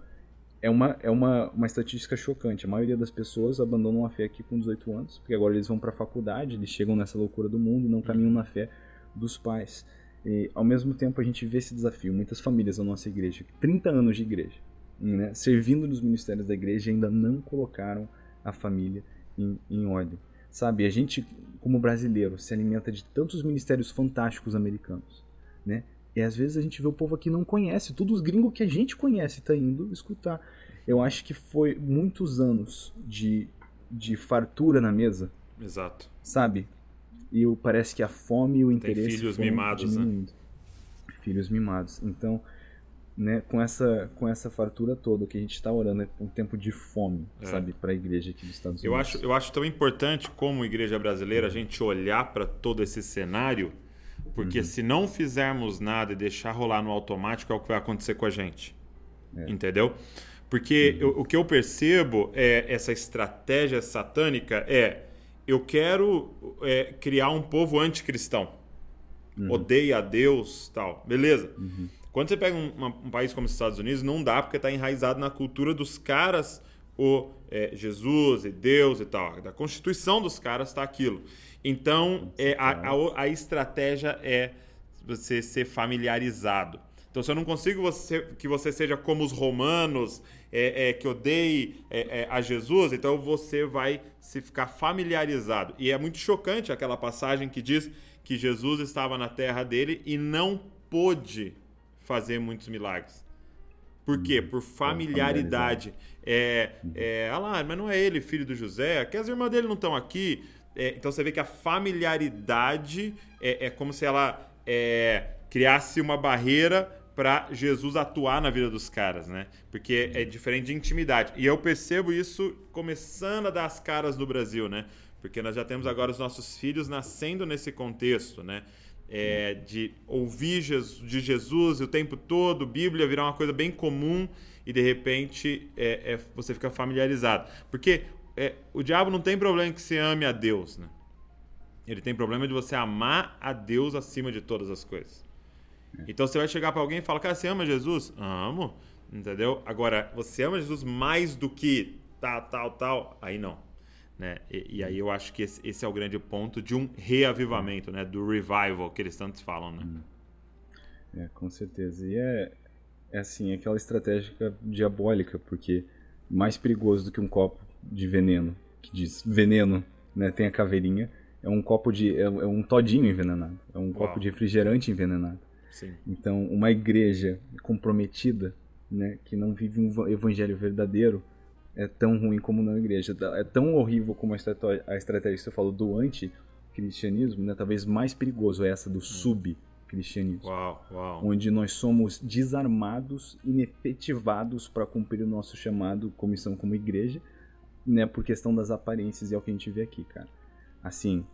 é uma, é uma, uma estatística chocante. A maioria das pessoas abandonam a fé aqui com 18 anos, porque agora eles vão para a faculdade, eles chegam nessa loucura do mundo, não caminham na fé dos pais. E, ao mesmo tempo, a gente vê esse desafio. Muitas famílias da nossa igreja, 30 anos de igreja, né, servindo nos ministérios da igreja, ainda não colocaram a família em, em ordem. Sabe, a gente, como brasileiro, se alimenta de tantos ministérios fantásticos americanos, né? E às vezes a gente vê o povo aqui não conhece, todos os gringos que a gente conhece tá indo escutar. Eu acho que foi muitos anos de, de fartura na mesa. Exato. Sabe? E parece que a fome e o interesse. Tem filhos mimados, né? diminuindo. né? Filhos mimados. Então, né, com essa com essa fartura toda que a gente está orando é um tempo de fome, é. sabe, para a igreja aqui dos Estados Unidos. Eu acho eu acho tão importante como igreja brasileira a gente olhar para todo esse cenário, porque uhum. se não fizermos nada e deixar rolar no automático é o que vai acontecer com a gente, é. entendeu? Porque uhum. eu, o que eu percebo é essa estratégia satânica é eu quero é, criar um povo anticristão. Uhum. Odeia a Deus, tal. Beleza. Uhum. Quando você pega um, um, país como os Estados Unidos, não dá porque está enraizado na cultura dos caras o é, Jesus e Deus e tal. Da constituição dos caras está aquilo. Então, é, a, a, a, estratégia é você ser familiarizado. Então, se eu não consigo você, que você seja como os romanos, é, é que odeie é, é, a Jesus, então você vai se ficar familiarizado. E é muito chocante aquela passagem que diz que Jesus estava na terra dele e não pôde fazer muitos milagres. Por quê? Por familiaridade. É, uhum. é, ah lá, mas não é ele, filho do José, que as irmãs dele não estão aqui. É, então você vê que a familiaridade é, é como se ela é, criasse uma barreira para Jesus atuar na vida dos caras, né? Porque é diferente de intimidade. E eu percebo isso começando a dar as caras no Brasil, né? Porque nós já temos agora os nossos filhos nascendo nesse contexto, né? É, de ouvir de Jesus o tempo todo, Bíblia virar uma coisa bem comum e de repente é, é, você fica familiarizado. Porque é, o diabo não tem problema que você ame a Deus, né? Ele tem problema de você amar a Deus acima de todas as coisas. Então você vai chegar para alguém e falar, cara, você ama Jesus? Amo, entendeu? Agora, você ama Jesus mais do que tal, tal, tal? Aí não. Né? E, e, aí eu acho que esse, esse, é o grande ponto de um reavivamento, né? do revival que eles tantos falam. Né? Hum. É, com certeza. E é, é assim, é aquela estratégia diabólica, porque mais perigoso do que um copo de veneno, que diz veneno, né? tem a caveirinha, é um copo de. é, é um todinho envenenado, é um Uau. copo de refrigerante envenenado. Sim. Então, uma igreja comprometida, né, que não vive um evangelho verdadeiro, é tão ruim como na igreja. É tão horrível como a estratégia, a estratégia que você falou do anti-cristianismo, né? talvez mais perigoso é essa do hum. sub-cristianismo. Uau, uau. Onde nós somos desarmados, inefetivados para cumprir o nosso chamado, comissão como igreja, né? por questão das aparências e é o que a gente vê aqui, cara. Assim,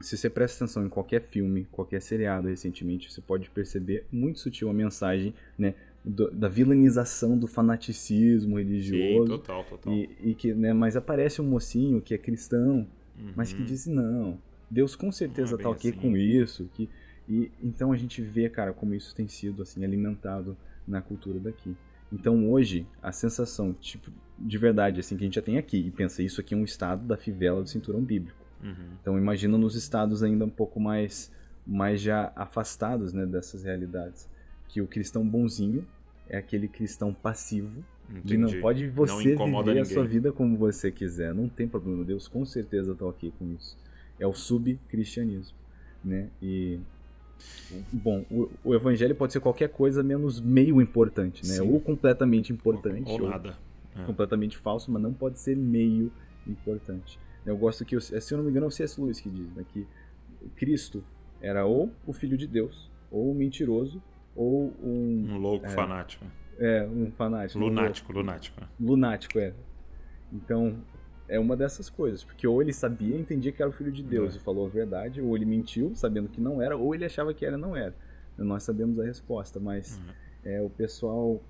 se você presta atenção em qualquer filme, qualquer seriado recentemente, você pode perceber muito sutil a mensagem, né? Do, da vilanização do fanaticismo religioso. Sim, total, total. E, e, que, né, mas aparece um mocinho que é cristão, uhum. mas que uhum. diz não, Deus com certeza está é ok assim. com isso. Que, e então a gente vê, cara, como isso tem sido assim alimentado na cultura daqui. Então hoje a sensação, tipo, de verdade, assim que a gente já tem aqui e pensa isso aqui é um estado da fivela do cinturão bíblico. Uhum. Então imagina nos estados ainda um pouco mais mas já afastados né, dessas realidades. Que o cristão bonzinho é aquele cristão passivo Entendi. que não pode você não viver ninguém. a sua vida como você quiser. Não tem problema. Deus com certeza está ok com isso. É o sub-cristianismo. Né? E Bom, o, o, evangelho pode ser qualquer coisa menos meio importante, né? Sim. Ou completamente importante. Ou, ou nada. É. Completamente falso, mas não pode ser meio importante. Eu gosto que, se eu não me engano, é o C.S. Lewis que diz né, que Cristo era ou o Filho de Deus, ou um mentiroso, ou um. Um louco é, fanático. É, um fanático. Lunático, um lunático. Lunático, é. Então, é uma dessas coisas. Porque ou ele sabia, entendia que era o Filho de Deus é. e falou a verdade, ou ele mentiu, sabendo que não era, ou ele achava que era e não era. Nós sabemos a resposta, mas uhum. é, o pessoal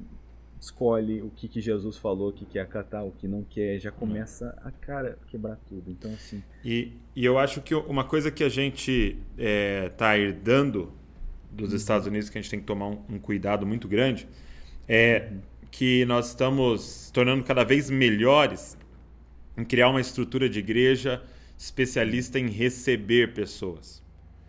escolhe o que, que Jesus falou, o que quer acatar, o que não quer, já começa a cara quebrar tudo. Então, assim. E, e eu acho que uma coisa que a gente está é, herdando dos. Estados Unidos, que a gente tem que tomar um, um cuidado muito grande, é que nós estamos tornando cada vez melhores em criar uma estrutura de igreja especialista em receber pessoas.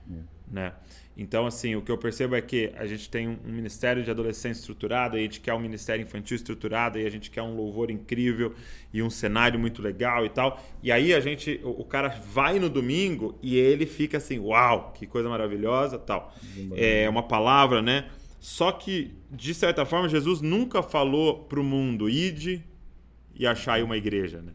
Uhum. Né? Então, assim, o que eu percebo é que a gente tem um ministério de adolescência estruturado, a gente quer um ministério infantil estruturado, e a gente quer um louvor incrível e um cenário muito legal e tal. E aí a gente, o, cara vai no domingo e ele fica assim, uau, que coisa maravilhosa, tal. É uma palavra, né? Só que, de certa forma, Jesus nunca falou para o mundo, ide e achai uma igreja, né?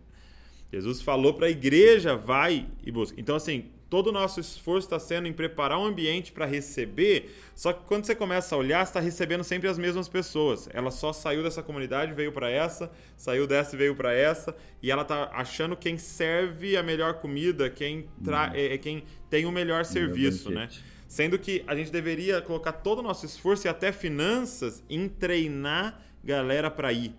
Jesus falou para a igreja, vai e busca. Então, assim, todo o nosso esforço está sendo em preparar um ambiente para receber, só que quando você começa a olhar, você está recebendo sempre as mesmas pessoas. Ela só saiu dessa comunidade, veio para essa, saiu dessa e veio para essa, e ela está achando quem serve a melhor comida, quem, tra... Uhum. é, é, quem tem o melhor serviço, né? Sendo que a gente deveria colocar todo o nosso esforço e até finanças em treinar galera para ir.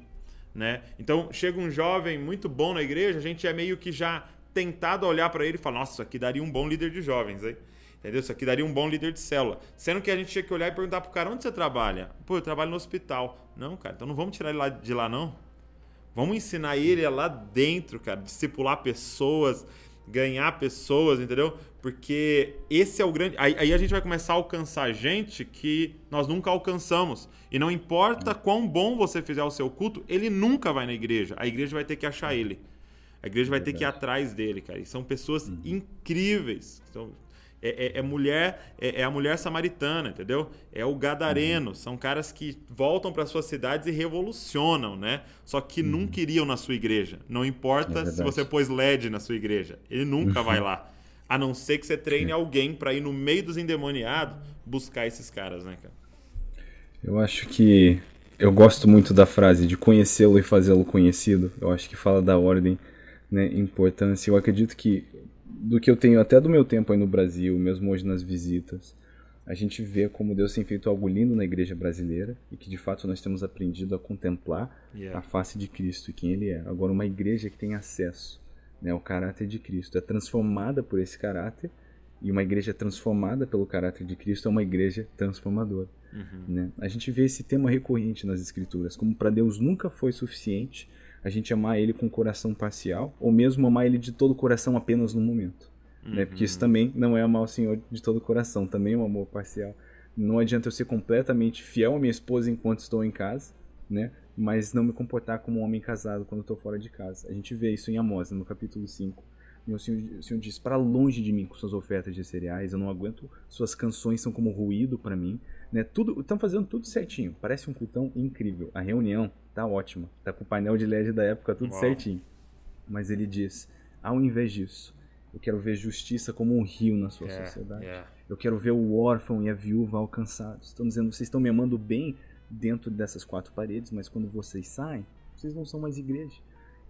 Né? Então, chega um jovem muito bom na igreja, a gente é meio que já tentado olhar para ele e falar: nossa, isso aqui daria um bom líder de jovens, hein? Entendeu? Isso aqui daria um bom líder de célula. Sendo que a gente tinha que olhar e perguntar pro cara: onde você trabalha? Pô, eu trabalho no hospital. Não, cara, então não vamos tirar ele de lá, não. Vamos ensinar ele lá dentro, cara, discipular pessoas, ganhar pessoas, entendeu? Porque esse é o grande. Aí, aí, a gente vai começar a alcançar gente que nós nunca alcançamos. E não importa quão bom você fizer o seu culto, ele nunca vai na igreja. A igreja vai ter que achar ele. A igreja vai ter que ir atrás dele, cara. E são pessoas uhum. incríveis. Então, é, é, é mulher, é, é, a mulher samaritana, entendeu? É o gadareno. Uhum. São caras que voltam para suas cidades e revolucionam, né? Só que uhum. nunca iriam na sua igreja. Não importa é se você pôs LED na sua igreja. Ele nunca vai lá. A não ser que você treine alguém para ir no meio dos endemoniados buscar esses caras, né, cara? Eu acho que eu gosto muito da frase de conhecê-lo e fazê-lo conhecido. Eu acho que fala da ordem né, importância. Eu acredito que do que eu tenho até do meu tempo aí no Brasil, mesmo hoje nas visitas, a gente vê como Deus tem feito algo lindo na igreja brasileira e que de fato nós temos aprendido a contemplar yeah. a face de Cristo e quem Ele é. Agora, uma igreja que tem acesso né, ao caráter de Cristo, é transformada por esse caráter e uma igreja transformada pelo caráter de Cristo é uma igreja transformadora. Uhum. Né? A gente vê esse tema recorrente nas Escrituras, como para Deus nunca foi suficiente a gente amar ele com coração parcial, ou mesmo amar ele de todo o coração apenas no momento. Uhum. Né? Porque isso uhum. também não é amar o Senhor de todo o coração, também é um amor parcial. Não adianta eu ser completamente fiel à minha esposa enquanto estou em casa, né? mas não me comportar como um homem casado quando estou fora de casa. A gente vê isso em Amós, no capítulo 5. E o Senhor, o Senhor diz: Para longe de mim com suas ofertas de cereais, eu não aguento, suas canções são como ruído para mim. Né? Tudo, estão fazendo tudo certinho, parece um cultão incrível. A reunião tá ótima, tá com o painel de LED da época tudo Uau. certinho. Mas ele diz: ao invés disso, eu quero ver justiça como um rio na sua yeah, sociedade. Yeah. Eu quero ver o órfão e a viúva alcançados. Estão dizendo: vocês estão me amando bem dentro dessas quatro paredes, mas quando vocês saem, vocês não são mais igreja.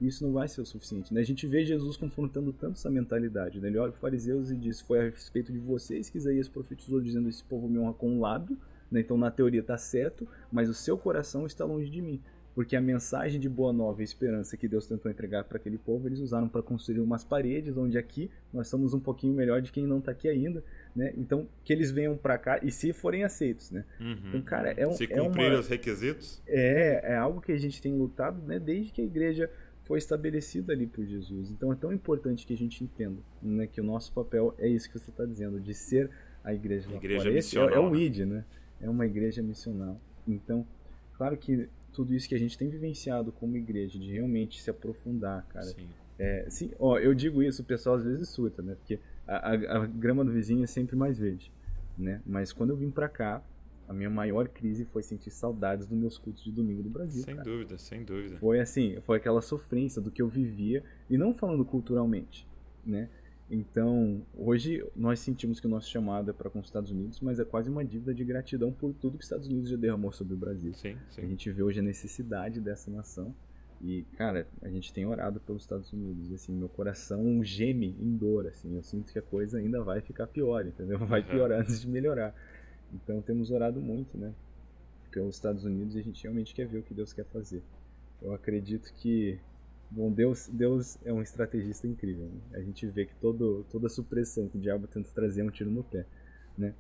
E isso não vai ser o suficiente. Né? A gente vê Jesus confrontando tanto essa mentalidade. Né? Ele olha para os fariseus e diz: Foi a respeito de vocês que Isaías profetizou, dizendo: Esse povo me honra com um lábio. Né? Então, na teoria, está certo, mas o seu coração está longe de mim. Porque a mensagem de boa nova e esperança que Deus tentou entregar para aquele povo, eles usaram para construir umas paredes, onde aqui nós somos um pouquinho melhor de quem não está aqui ainda. Né? Então, que eles venham para cá e se forem aceitos, né? Uhum. Então, cara, é um... Se cumprir é uma, os requisitos. É, é algo que a gente tem lutado, né? Desde que a igreja foi estabelecida ali por Jesus. Então é tão importante que a gente entenda né, que o nosso papel é isso que você está dizendo, de ser a igreja, igreja fora. missional, é, é o né? ID, né? É uma igreja missional. Então, claro que tudo isso que a gente tem vivenciado como igreja, de realmente se aprofundar, cara. Sim. É, sim, ó, eu digo isso, o pessoal às vezes surta, né? Porque a, a, a grama do vizinho é sempre mais verde, né? Mas quando eu vim pra cá, a minha maior crise foi sentir saudades dos meus cultos de domingo do Brasil, Sem cara. dúvida, sem dúvida. Foi assim, foi aquela sofrência do que eu vivia, e não falando culturalmente, né? Então, hoje nós sentimos que o nosso chamado é para com os Estados Unidos, mas é quase uma dívida de gratidão por tudo que os Estados Unidos já derramou sobre o Brasil. Sim, A sim. gente vê hoje a necessidade dessa nação. E, cara, a gente tem orado pelos Estados Unidos. E, assim, meu coração geme em dor, assim. Eu sinto que a coisa ainda vai ficar pior, entendeu? Vai piorar antes de melhorar. Então, temos orado muito, né? Pelos Estados Unidos e a gente realmente quer ver o que Deus quer fazer. Eu acredito que, bom, Deus, Deus é um estrategista incrível. Né? A gente vê que todo, toda a supressão que o diabo tenta trazer é um tiro no pé, né?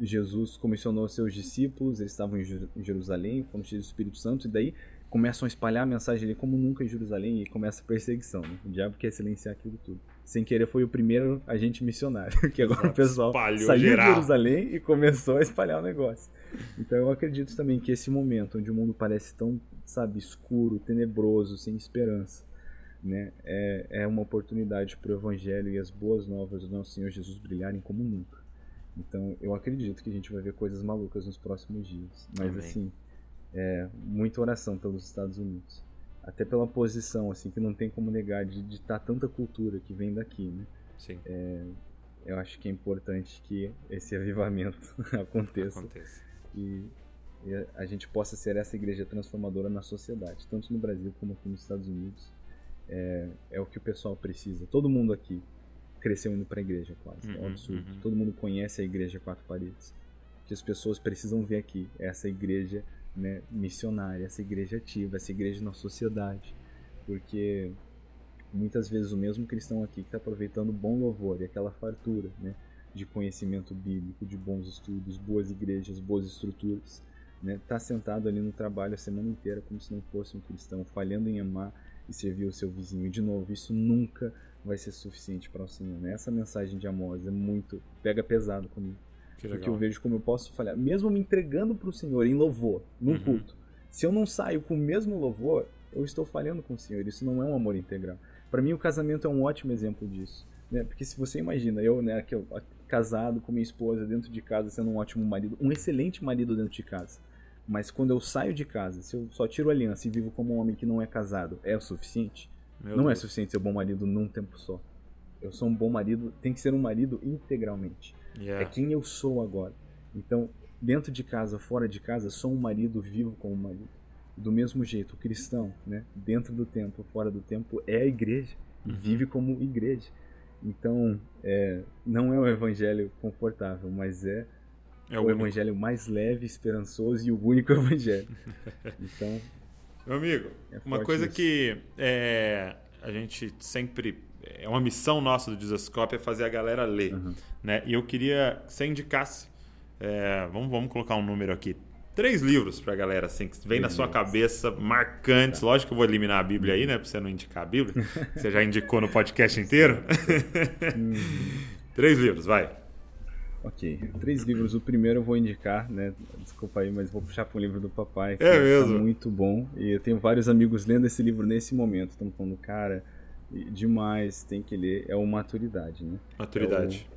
Jesus comissionou seus discípulos, eles estavam em Jeru- em Jerusalém, foram cheios do Espírito Santo, e daí começam a espalhar a mensagem ali como nunca em Jerusalém e começa a perseguição. Né? O diabo quer silenciar aquilo tudo. Sem querer, foi o primeiro agente missionário, que agora o pessoal saiu geral. de Jerusalém e começou a espalhar o negócio. Então eu acredito também que esse momento onde o mundo parece tão, sabe, escuro, tenebroso, sem esperança, né, é, é uma oportunidade para o Evangelho e as boas novas do nosso Senhor Jesus brilharem como nunca. Então eu acredito que a gente vai ver coisas malucas nos próximos dias. Mas Amém. assim, é, muita oração pelos Estados Unidos. Até pela posição, assim, que não tem como negar de ditar tanta cultura que vem daqui, né? Sim. Eu acho que é importante que esse avivamento aconteça Acontece. e, e a- a gente possa ser essa igreja transformadora na sociedade, tanto no Brasil como aqui nos Estados Unidos. É, é o que o pessoal precisa. Todo mundo aqui cresceu indo para a igreja, quase. é um Uhum, absurdo. uhum. Todo mundo conhece a igreja quatro paredes. Que as pessoas precisam ver aqui é essa igreja né, missionária, essa igreja ativa, essa igreja na sociedade. Porque muitas vezes o mesmo cristão aqui que está aproveitando o bom louvor e aquela fartura né, de conhecimento bíblico, de bons estudos, boas igrejas, boas estruturas, né, tá sentado ali no trabalho a semana inteira como se não fosse um cristão, falhando em amar e servir o seu vizinho. E de novo, isso nunca vai ser suficiente para o Senhor. Né? Essa mensagem de Amós é muito pega pesado comigo. Que Porque eu vejo como eu posso falhar, mesmo me entregando para o Senhor em louvor, num Uhum. culto. Se eu não saio com o mesmo louvor, eu estou falhando com o Senhor. Isso não é um amor integral. Para mim, o casamento é um ótimo exemplo disso. Né? Porque se você imagina, eu, né, que eu, casado com minha esposa dentro de casa, sendo um ótimo marido, um excelente marido dentro de casa. Mas quando eu saio de casa, se eu só tiro aliança e vivo como um homem que não é casado, é o suficiente? Meu não é Deus. suficiente ser bom marido num tempo só. Eu sou um bom marido, tem que ser um marido integralmente. Yeah. É quem eu sou agora. Então, dentro de casa, fora de casa, sou um marido vivo como marido. Do mesmo jeito, o cristão, né, dentro do templo, fora do templo, é a igreja. E Uhum. vive como igreja. Então, é, não é um evangelho confortável, mas é, É o, o evangelho mais leve, esperançoso e o único evangelho. Então, Meu amigo, É uma coisa isso. que é, a gente sempre. É uma missão nossa do Dizascope é fazer a galera ler. Uhum. Né? E eu queria que você indicasse. é, vamos, vamos colocar um número aqui. Três livros pra galera, assim, que vem na sua cabeça, marcantes. Tá. Lógico que eu vou eliminar a Bíblia aí, né? Pra você não indicar a Bíblia. você já indicou no podcast inteiro. Três livros, vai. Ok. Três livros. O primeiro eu vou indicar, né? Desculpa aí, mas vou puxar para um livro do papai. Que É tá mesmo? muito bom. E eu tenho vários amigos lendo esse livro nesse momento. Estão falando, cara, demais, tem que ler. É o Maturidade, né? Maturidade.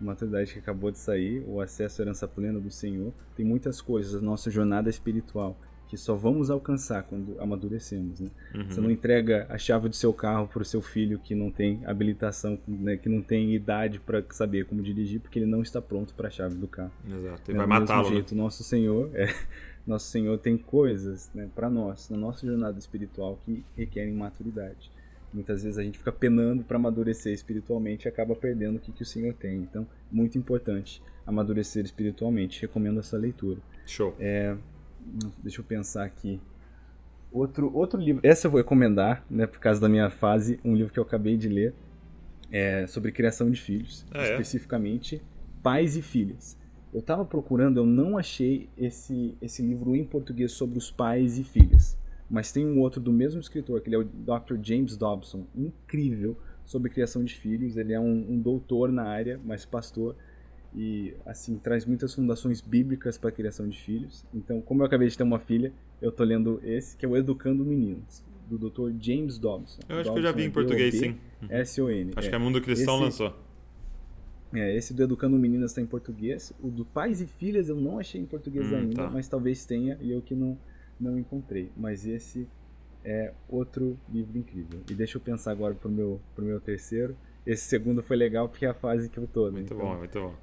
maturidade que acabou de sair, o acesso à herança plena do Senhor, tem muitas coisas da nossa jornada espiritual que só vamos alcançar quando amadurecemos, né? Uhum. Você não entrega a chave do seu carro para o seu filho que não tem habilitação, né, que não tem idade para saber como dirigir, porque ele não está pronto para a chave do carro. Exato. Ele Né, vai matá-lo. né? jeito, nosso Senhor, é, nosso Senhor tem coisas né, para nós, na nossa jornada espiritual, que requerem maturidade. Muitas vezes a gente fica penando para amadurecer espiritualmente e acaba perdendo o que, que o Senhor tem. Então, muito importante amadurecer espiritualmente. Recomendo essa leitura. Show. É, deixa eu pensar aqui. Outro, outro livro, essa eu vou recomendar, né, por causa da minha fase, um livro que eu acabei de ler, é sobre criação de filhos, Ah, é? especificamente pais e filhas. Eu estava procurando, eu não achei esse, esse livro em português sobre os pais e filhas, mas tem um outro do mesmo escritor, que ele é o Dr. James Dobson, incrível, sobre criação de filhos. Ele é um, um doutor na área, mas pastor, e assim traz muitas fundações bíblicas para a criação de filhos. Então, como eu acabei de ter uma filha, eu tô lendo esse que é o Educando Meninos, do Dr. James Dobson. Eu acho Dobson que eu já vi é em português, sim. S-O-N. Acho que a Mundo Cristão Esse- lançou. É, esse do Educando Meninas está em português. O do Pais e Filhas eu não achei em português Hum, ainda, tá. mas talvez tenha e eu que não, não encontrei. Mas esse é outro livro incrível. E deixa eu pensar agora pro meu, pro meu terceiro. Esse segundo foi legal porque é a fase que eu tô. né? Muito Então, bom, muito bom.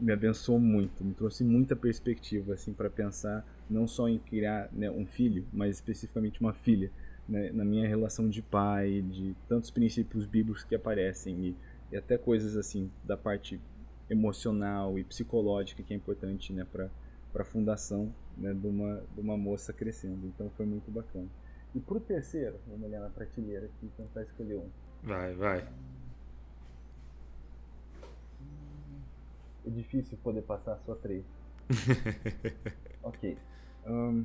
me abençoou muito, me trouxe muita perspectiva assim para pensar não só em criar né, um filho, mas especificamente uma filha, né, na minha relação de pai, de tantos princípios bíblicos que aparecem e, e até coisas assim da parte emocional e psicológica que é importante, né, para para a fundação né, de uma de uma moça crescendo. Então foi muito bacana. E pro terceiro, vamos olhar na prateleira aqui e tentar escolher um. Vai, vai. É difícil poder passar só três. ok. Ahn.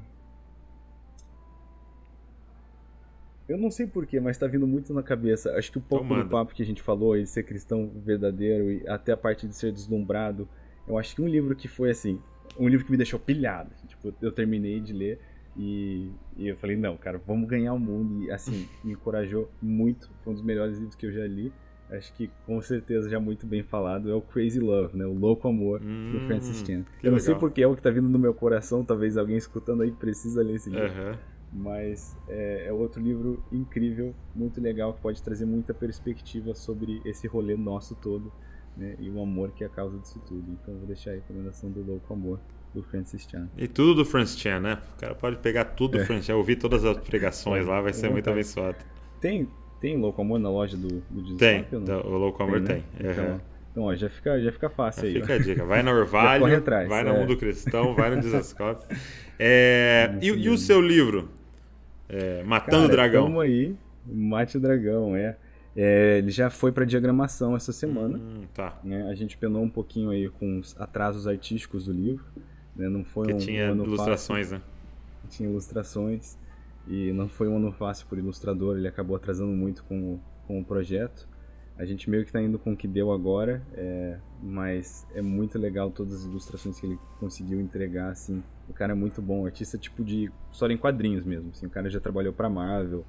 eu não sei porquê, mas tá vindo muito na cabeça. Acho que um pouco Então do papo que a gente falou, de ser cristão verdadeiro e até a parte de ser deslumbrado. Eu acho que um livro que foi assim, um livro que me deixou pilhado. assim, tipo, eu terminei de ler e, e eu falei, não, cara, vamos ganhar o mundo. E assim, me encorajou muito. Foi um dos melhores livros que eu já li. Acho que com certeza já muito bem falado é o Crazy Love, né? O Louco Amor do Hum, Francis Chan. Eu não sei porque é o que tá vindo no meu coração, talvez alguém escutando aí precisa ler esse livro. Aham. Mas é, é outro livro incrível, muito legal, que pode trazer muita perspectiva sobre esse rolê nosso todo, né? E o amor que é a causa disso tudo. Então eu vou deixar a recomendação do Louco Amor, do Francis Chan. E tudo do Francis Chan, né? O cara pode pegar tudo do Francis Chan, ouvir todas as pregações lá, vai ser muito vontade. abençoado. Tem, tem Louco Amor na loja do, do Tem, não? o Louco Amor né? tem. Então, Aham. então, ó, já fica, já fica fácil aí. ó. Fica a dica. Vai na Já Orvalho, atrás, vai é. Mundo Cristão, vai no Desascope. É, e, e o seu livro? É, Matando o Cara, Dragão. Tamo aí, Mate o Dragão, é. É, Ele já foi pra diagramação essa semana. Hum, tá. né? A gente penou um pouquinho aí com os atrasos artísticos do livro. Né? Não foi Que um, tinha um ilustrações, né? fácil, tinha ilustrações. E não foi um ano fácil por ilustrador, ele acabou atrasando muito com o, com o projeto. A gente meio que tá indo com o que deu agora, é, mas é muito legal todas as ilustrações que ele conseguiu entregar, assim. O cara é muito bom, artista tipo de história em quadrinhos mesmo, assim. O cara já trabalhou pra Marvel,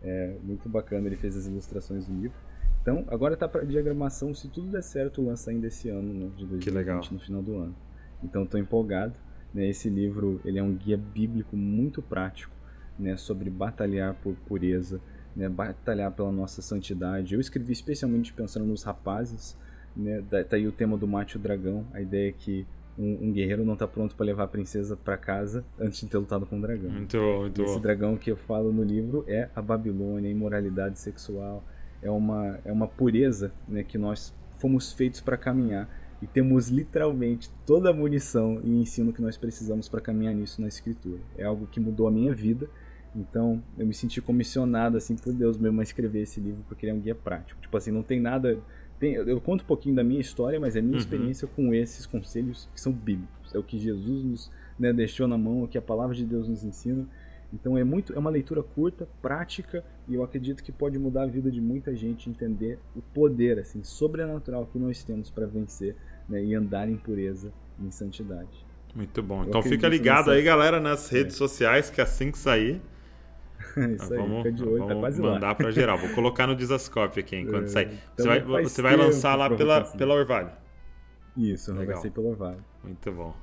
é muito bacana, ele fez as ilustrações do livro. Então, agora tá pra diagramação, se tudo der certo, lança ainda esse ano, né, de 2020, legal. no final do ano. Então, tô empolgado. Né? Esse livro, ele é um guia bíblico muito prático, né, sobre batalhar por pureza, né, batalhar pela nossa santidade. Eu escrevi especialmente pensando nos rapazes, né, tá aí o tema do mate o dragão, a ideia é que um, um guerreiro não tá pronto para levar a princesa para casa antes de ter lutado com o dragão. Muito bom, muito Esse dragão que eu falo no livro é a Babilônia, a imoralidade sexual, é uma, é uma pureza né, que nós fomos feitos para caminhar e temos literalmente toda a munição e ensino que nós precisamos para caminhar nisso na escritura. É algo que mudou a minha vida, então eu me senti comissionado assim por Deus mesmo a escrever esse livro porque ele é um guia prático. Tipo assim, não tem nada tem- eu conto um pouquinho da minha história, mas é a minha Uhum. experiência com esses conselhos que são bíblicos. É o que Jesus nos né, deixou na mão, é o que a palavra de Deus nos ensina. Então é muito é uma leitura curta, prática e eu acredito que pode mudar a vida de muita gente entender o poder assim sobrenatural que nós temos para vencer né, e andar em pureza e em santidade. Muito bom. Eu Então fica ligado nessa- aí, galera, nas redes sociais, que assim que sair, Isso aí, vamos, fica de olho, tá quase lá. mandar pra geral. Vou colocar no Desascope aqui enquanto É, sair. então Você vai, você vai lançar lá eu pela, vou pela Orvalho. Isso, vai ser pelo Orvalho. Muito bom.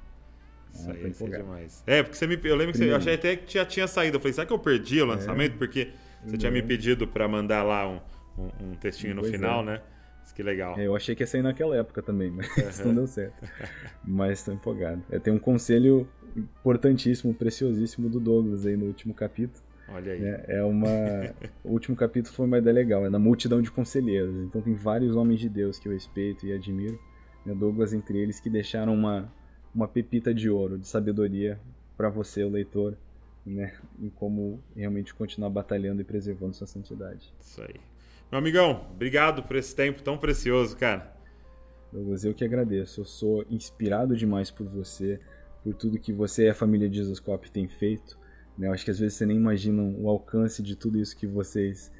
Isso Ah, aí tô empolgado. demais. É, porque você me, eu lembro que você, eu achei até que já tinha saído. Eu falei, será que eu perdi o lançamento? Porque você tinha me pedido pra mandar lá um, um, um textinho no Pois final, é. né? Mas que legal. É, eu achei que ia sair naquela época também, mas não deu certo. Mas estou empolgado. É, tem um conselho importantíssimo, preciosíssimo do Douglas aí no último capítulo. Olha aí. né? É uma. o último capítulo foi uma ideia legal, é na multidão de conselheiros. Então tem vários homens de Deus que eu respeito e admiro. Né? Douglas entre eles que deixaram uma, uma pepita de ouro, de sabedoria para você, o leitor, né? Em como realmente continuar batalhando e preservando sua santidade. Isso aí. Meu amigão, obrigado por esse tempo tão precioso, cara. Douglas, eu que agradeço. Eu sou inspirado demais por você, por tudo que você e a família Jesus Cop tem feito. Né? Eu acho que às vezes você nem imagina o alcance de tudo isso que vocês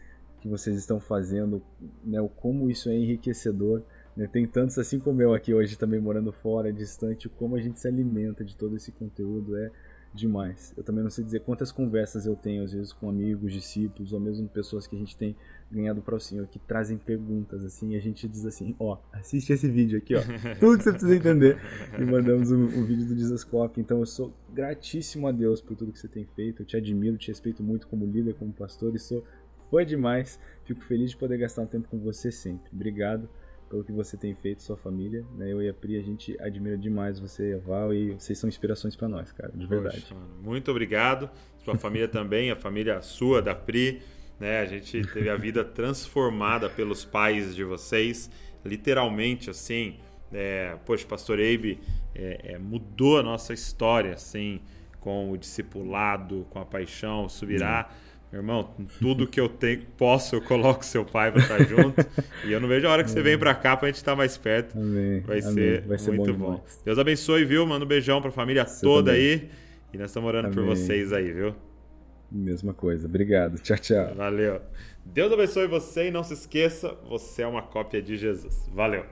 que vocês estão fazendo, né? O como isso é enriquecedor Né? Tem tantos assim como eu aqui hoje também morando fora, distante, como a gente se alimenta de todo esse conteúdo é demais. Eu também não sei dizer quantas conversas eu tenho, às vezes, com amigos, discípulos, ou mesmo pessoas que a gente tem ganhado para o Senhor, que trazem perguntas, assim, e a gente diz assim, ó, assiste esse vídeo aqui, ó, tudo que você precisa entender. E mandamos um vídeo do Dizascope. Então eu sou gratíssimo a Deus por tudo que você tem feito, eu te admiro, te respeito muito como líder, como pastor, e sou fã demais. Fico feliz de poder gastar um tempo com você sempre. Obrigado pelo que você tem feito, sua família. Né? Eu e a Pri, a gente admira demais você Val, e vocês são inspirações para nós, cara, de verdade. Poxa, muito obrigado. Sua família também, a família sua, da Pri. Né? A gente teve a vida transformada pelos pais de vocês, literalmente assim. É, poxa, Pastor Eibe é, é, mudou a nossa história, assim, com o discipulado, com a paixão, subirá. Uhum meu irmão, tudo que eu tenho, posso, eu coloco seu pai para estar junto. e eu não vejo a hora que você vem para cá para a gente estar mais perto. Amém. Vai Amém. ser, Vai ser muito bom, bom. Deus abençoe, viu? Manda um beijão para a família você toda também. aí. E nós estamos orando Amém. por vocês aí, viu? Mesma coisa. Obrigado. Tchau, tchau. Valeu. Deus abençoe você e não se esqueça, você é uma cópia de Jesus. Valeu.